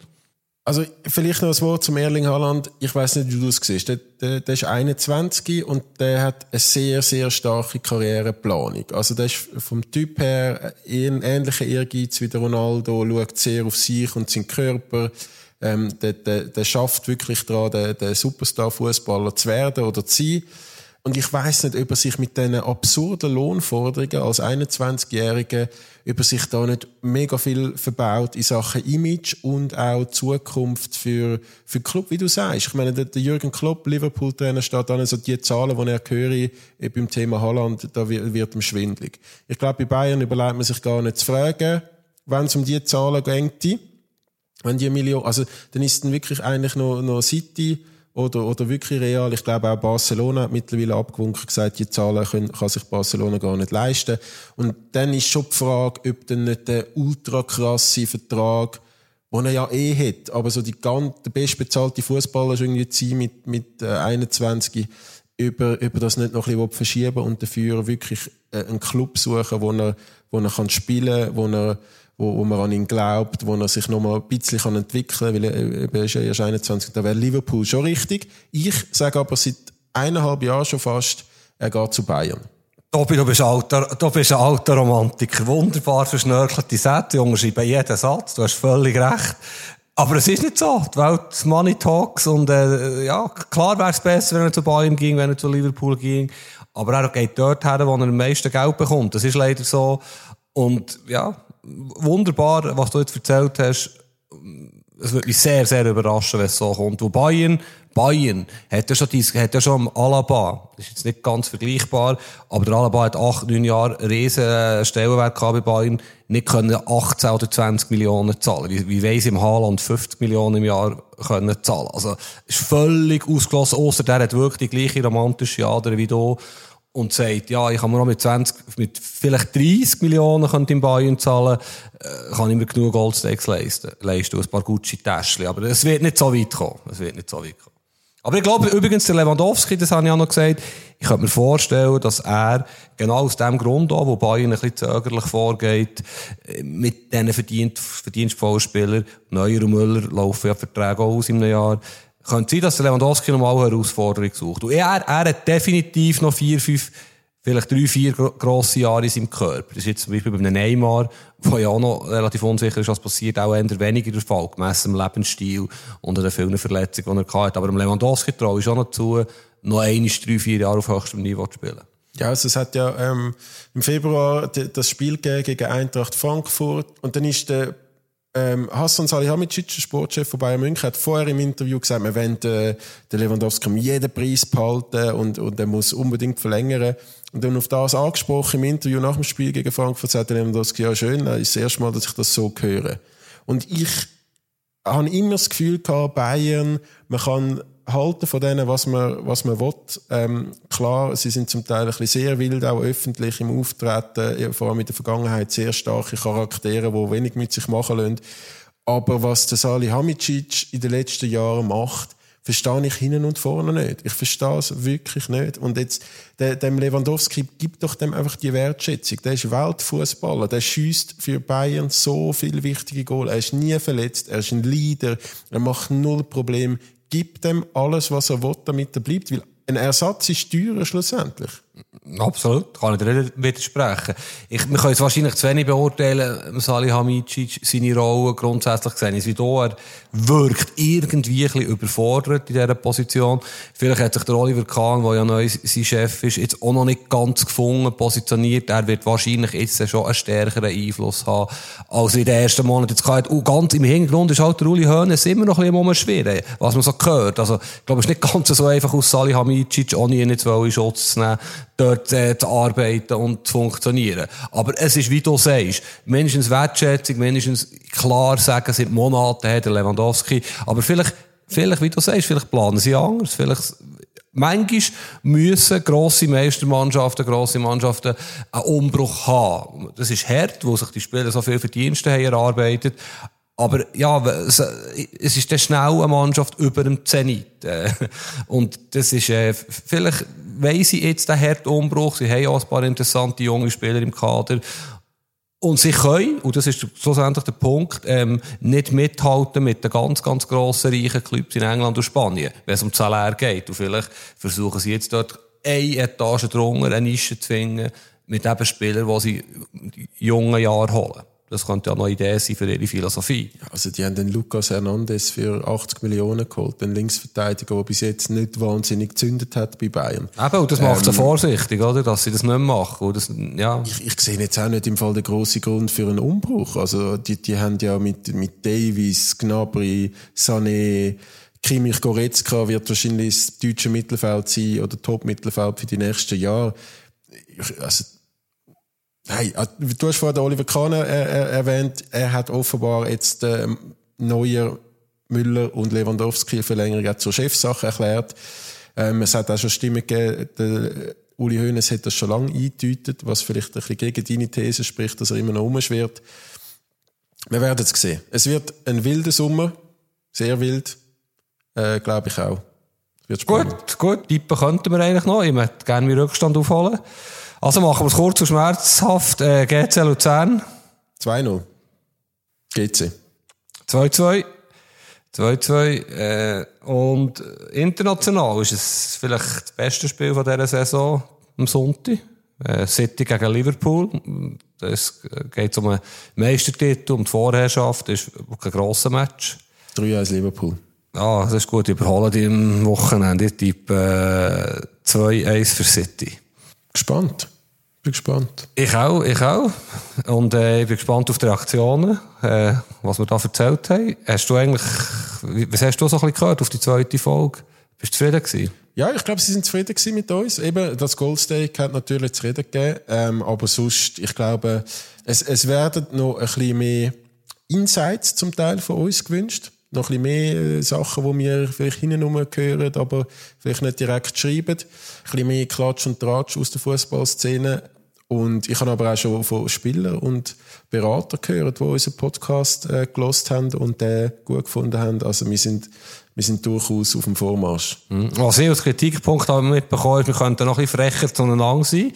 Speaker 2: Also vielleicht noch ein Wort zum Erling Haaland. Ich weiß nicht, wie du das siehst. Der, der, der ist 21 und der hat eine sehr, sehr starke Karriereplanung. Also der ist vom Typ her ein ähnlicher Ehrgeiz wie der Ronaldo, schaut sehr auf sich und seinen Körper. Ähm, der, der, der schafft wirklich daran, der, der Superstar-Fußballer zu werden oder zu sein. Und ich weiß nicht, ob er sich mit diesen absurden Lohnforderungen als 21-Jähriger, über sich da nicht mega viel verbaut in Sachen Image und auch Zukunft für, für den Club, wie du sagst. Ich meine, der, Jürgen Klopp, Liverpool-Trainer, steht dann so die Zahlen, die er höre, eh, beim Thema Holland, da wird, ihm schwindlig. Ich glaube, bei Bayern überlegt man sich gar nicht zu fragen, wenn es um die Zahlen geht, wenn die Million, also, dann ist dann wirklich eigentlich noch, noch City, oder, oder wirklich real. Ich glaube auch Barcelona hat mittlerweile abgewunken gesagt, die Zahlen können, kann sich Barcelona gar nicht leisten. Und dann ist schon die Frage, ob dann nicht der ultra krasse Vertrag, den er ja eh hat, aber so die ganz, der bestbezahlte Fußballer ist irgendwie mit, mit äh, 21, über, über das nicht noch ein bisschen verschieben und dafür wirklich äh, einen Club suchen, wo er, wo er kann spielen, wo er, wo, wo man an ihn glaubt, wo er sich noch mal ein bisschen entwickeln kann, weil er, ist ja erst 21, da wäre Liverpool schon richtig. Ich sage aber seit eineinhalb Jahren schon fast, er geht zu Bayern.
Speaker 3: Tobi, du bist, alter, du bist ein alter Romantiker. Wunderbar verschnörkelte Sätze, unterschreiben jeden Satz. Du hast völlig recht. Aber es ist nicht so. Die Welt Money Talks und, äh, ja, klar wäre es besser, wenn er zu Bayern ging, wenn er zu Liverpool ging. Aber er geht dort her, wo er am meisten Geld bekommt. Das ist leider so. Und, ja, wunderbar, was du jetzt erzählt hast. Es würde mich sehr, sehr überraschen, wenn es so kommt. Wo Bayern, Bayern hat ja schon, hat ja schon Alaba, das ist jetzt nicht ganz vergleichbar, aber der Alaba hat acht, neun Jahre riesen äh, Stellenwert bei Bayern, nicht können 18 oder 20 Millionen zahlen. Wie, wie weiss im Haaland 50 Millionen im Jahr können zahlen. Also, ist völlig ausgeschlossen, außer der hat wirklich die gleiche romantische Ader wie du und sagt, ja, ich kann mir noch mit 20, mit vielleicht 30 Millionen könnte in Bayern zahlen, äh, kann ich mir genug Goldsteaks leisten, leisten, ein paar Gucci-Täschchen. Aber es wird nicht so weit kommen. Es wird nicht so weit kommen. Aber ich glaube, übrigens, der Lewandowski, das habe ich auch noch gesagt, ich könnte mir vorstellen, dass er genau aus dem Grund auch, wo Bayern ein bisschen zögerlich vorgeht, äh, mit diesen verdient, verdienstvollen Spielern, Neuer und Müller laufen ja Verträge aus in einem Jahr, könnte sein, dass Lewandowski nochmal eine Herausforderung sucht. Und er, er hat definitiv noch vier, fünf, vielleicht drei, vier grosse Jahre in seinem Körper. Das ist jetzt zum Beispiel bei einem Neymar, der ja auch noch relativ unsicher ist, was passiert, auch eher weniger der Fall, gemessen am Lebensstil und an den vielen Verletzungen, die er hatte. Aber dem Lewandowski traue ich auch noch zu, noch ein, drei, vier Jahre auf höchstem Niveau zu spielen.
Speaker 2: Ja, also es hat ja ähm, im Februar das Spiel gegen Eintracht Frankfurt und dann ist der ähm, Hassan Salihamidzic, Sportchef von Bayern München, hat vorher im Interview gesagt, wir wollen äh, den Lewandowski um jeden Preis behalten und, und er muss unbedingt verlängern. Und dann auf das angesprochen im Interview nach dem Spiel gegen Frankfurt, sagt der Lewandowski, ja schön, das ist das erste Mal, dass ich das so höre. Und ich habe immer das Gefühl gehabt, Bayern, man kann halten von denen, was man, was man will. Ähm, klar, sie sind zum Teil ein bisschen sehr wild, auch öffentlich im Auftreten, vor allem in der Vergangenheit sehr starke Charaktere, die wenig mit sich machen lassen. Aber was der Sali Hamicic in den letzten Jahren macht, verstehe ich hinten und vorne nicht. Ich verstehe es wirklich nicht. Und jetzt, dem Lewandowski gibt doch dem einfach die Wertschätzung. Der ist Weltfußballer. Der schießt für Bayern so viele wichtige Goal. Er ist nie verletzt. Er ist ein Leader. Er macht null Problem. Gibt dem alles, was er will, damit er bleibt. Weil ein Ersatz ist teurer schlussendlich.
Speaker 3: Absolut, kann ich dir nicht widersprechen. Ich, wir können es wahrscheinlich zu wenig beurteilen, Salih Hamicic, seine Rolle grundsätzlich gesehen. Ist wie da, er wirkt irgendwie ein bisschen überfordert in dieser Position. Vielleicht hat sich der Oliver Kahn, der ja neu sein Chef ist, jetzt auch noch nicht ganz gefunden, positioniert. Er wird wahrscheinlich jetzt schon einen stärkeren Einfluss haben, als in den ersten Monaten. Jetzt kann und ganz im Hintergrund ist halt der Uli Hoeneß immer noch ein bisschen umschwirren, was man so gehört. Also, ich glaube, es ist nicht ganz so einfach aus Salih Hamicic, ohne ihn jetzt in Schutz zu nehmen, dort äh, zu arbeiten und zu funktionieren. Aber es ist, wie du sagst, mindestens Wertschätzung, mindestens klar sagen, seit Monaten hat der Lewandowski, aber vielleicht, vielleicht, wie du sagst, vielleicht planen sie anders, vielleicht, Manchmal müssen grosse Meistermannschaften, grosse Mannschaften einen Umbruch haben. Das ist hart, wo sich die Spieler so viel Verdienste haben erarbeitet. Aber ja, es ist dann schnell eine Mannschaft über dem Zenit. Äh, und das ist, äh, vielleicht weiss ich jetzt den harten Umbruch. Sie haben auch ein paar interessante junge Spieler im Kader. Und sie können, und das ist schlussendlich der Punkt, ähm, nicht mithalten mit den ganz, ganz grossen, reichen Clubs in England und Spanien, wenn es um Salär geht. Und vielleicht versuchen sie jetzt dort eine Etage drunter, eine Nische zu finden, mit eben Spielern, die sie in jungen Jahren holen. Das könnte ja noch eine Idee sein für ihre Philosophie.
Speaker 2: Also die haben den Lucas Hernandez für 80 Millionen geholt, den Linksverteidiger, der bis jetzt nicht wahnsinnig gezündet hat bei Bayern.
Speaker 3: Eben, und das macht ähm, sie vorsichtig, oder? Dass sie das nicht machen. Das, ja.
Speaker 2: ich, ich sehe jetzt auch nicht im Fall den grossen Grund für einen Umbruch. Also die, die haben ja mit, mit Davis, Gnabry, Sané, Kimmich Goretzka wird wahrscheinlich das deutsche Mittelfeld sein oder Top-Mittelfeld für die nächsten Jahre. Also Hey, äh, du hast vorhin Oliver Kahn äh, äh, erwähnt. Er hat offenbar jetzt äh, Neuer, Müller und Lewandowski Verlängerung zur Chefsache erklärt. Ähm, es hat auch schon Stimmen gegeben, der Uli Hoeneß hat das schon lange eingedeutet, was vielleicht ein bisschen gegen deine These spricht, dass er immer noch umschwirrt. Wir werden es sehen. Es wird ein wilder Sommer. Sehr wild. Äh, Glaube ich auch.
Speaker 3: Wird. Gut, gut. Tippen könnten wir eigentlich noch. Ich möchte gerne meinen Rückstand aufholen. Also machen wir es kurz und schmerzhaft. Äh, GC Luzern.
Speaker 2: 2-0. GC.
Speaker 3: 2-2. 2-2. Äh, und international ist es vielleicht das beste Spiel von dieser Saison am Sonntag. Äh, City gegen Liverpool. Es geht um einen Meistertitel, um die Vorherrschaft. Das ist ein grosser Match.
Speaker 2: 3-1 Liverpool.
Speaker 3: Ah, das ist gut. Überholen die im Wochenende. Ich tippe äh, 2-1 für City.
Speaker 2: Gespannt. Bin gespannt.
Speaker 3: Ich auch, ich auch. Und äh, ich bin gespannt auf die Reaktionen, äh, was wir da erzählt haben. Hast du eigentlich, was hast du so ein bisschen gehört auf die zweite Folge? Bist du zufrieden gewesen?
Speaker 2: Ja, ich glaube, sie sind zufrieden gewesen mit uns. Eben, das Goldsteak hat natürlich zu reden gegeben. Ähm, aber sonst, ich glaube, es, es werden noch ein bisschen mehr Insights zum Teil von uns gewünscht noch ein bisschen mehr äh, Sachen, die wir vielleicht hinten hören, aber vielleicht nicht direkt schreiben. Ein bisschen mehr Klatsch und Tratsch aus der Fußballszene. Und ich habe aber auch schon von Spielern und Beratern gehört, die unseren Podcast äh, gelost haben und den gut gefunden haben. Also wir sind, wir sind durchaus auf dem Vormarsch.
Speaker 3: Mhm. Was ich als Kritikpunkt habe mitbekommen ist, wir könnten noch ein bisschen frecher zueinander sein.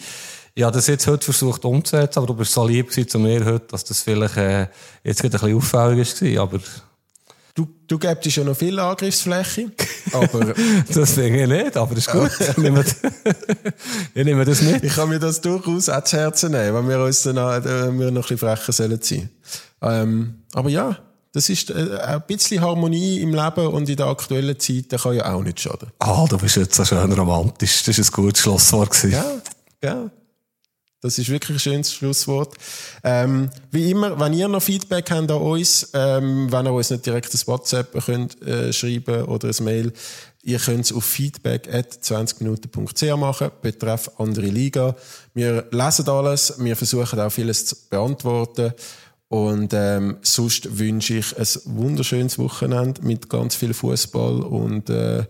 Speaker 3: Ich habe das jetzt heute versucht umzusetzen, aber du bist so lieb zu mir heute, dass das vielleicht äh, jetzt ein bisschen auffällig war. Aber
Speaker 2: Du, du gibst ja noch viel Angriffsfläche, aber...
Speaker 3: das finde ich nicht, aber das ist gut. ich, nehme, ich nehme das mit.
Speaker 2: Ich kann mir das durchaus auch zu Herzen nehmen, wenn wir uns dann äh, wir noch ein bisschen frecher sollen sein. Ähm, aber ja, das ist äh, ein bisschen Harmonie im Leben und in der aktuellen Zeit, das kann ja auch nicht schaden.
Speaker 3: Ah, du bist jetzt so schön romantisch. Das war ein gutes Schlusswort.
Speaker 2: Ja, ja. Das ist wirklich ein schönes Schlusswort. Ähm, wie immer, wenn ihr noch Feedback habt an uns, ähm, wenn ihr uns nicht direkt ein WhatsApp könnt, äh, schreiben oder ein Mail, ihr könnt es auf feedback at 20minuten.ch machen, betreff andere Liga. Wir lesen alles, wir versuchen auch vieles zu beantworten. Und ähm, sonst wünsche ich ein wunderschönes Wochenende mit ganz viel Fußball und äh,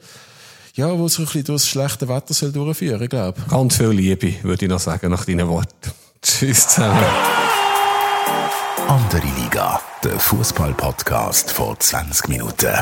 Speaker 2: ja, wo sich ein bisschen durch das schlechte Wetter soll durchführen, ich glaube.
Speaker 3: Ganz viel Liebe, würde ich noch sagen, nach deinen Worten. Tschüss zusammen.
Speaker 1: Andere Liga, der Fußball-Podcast vor 20 Minuten.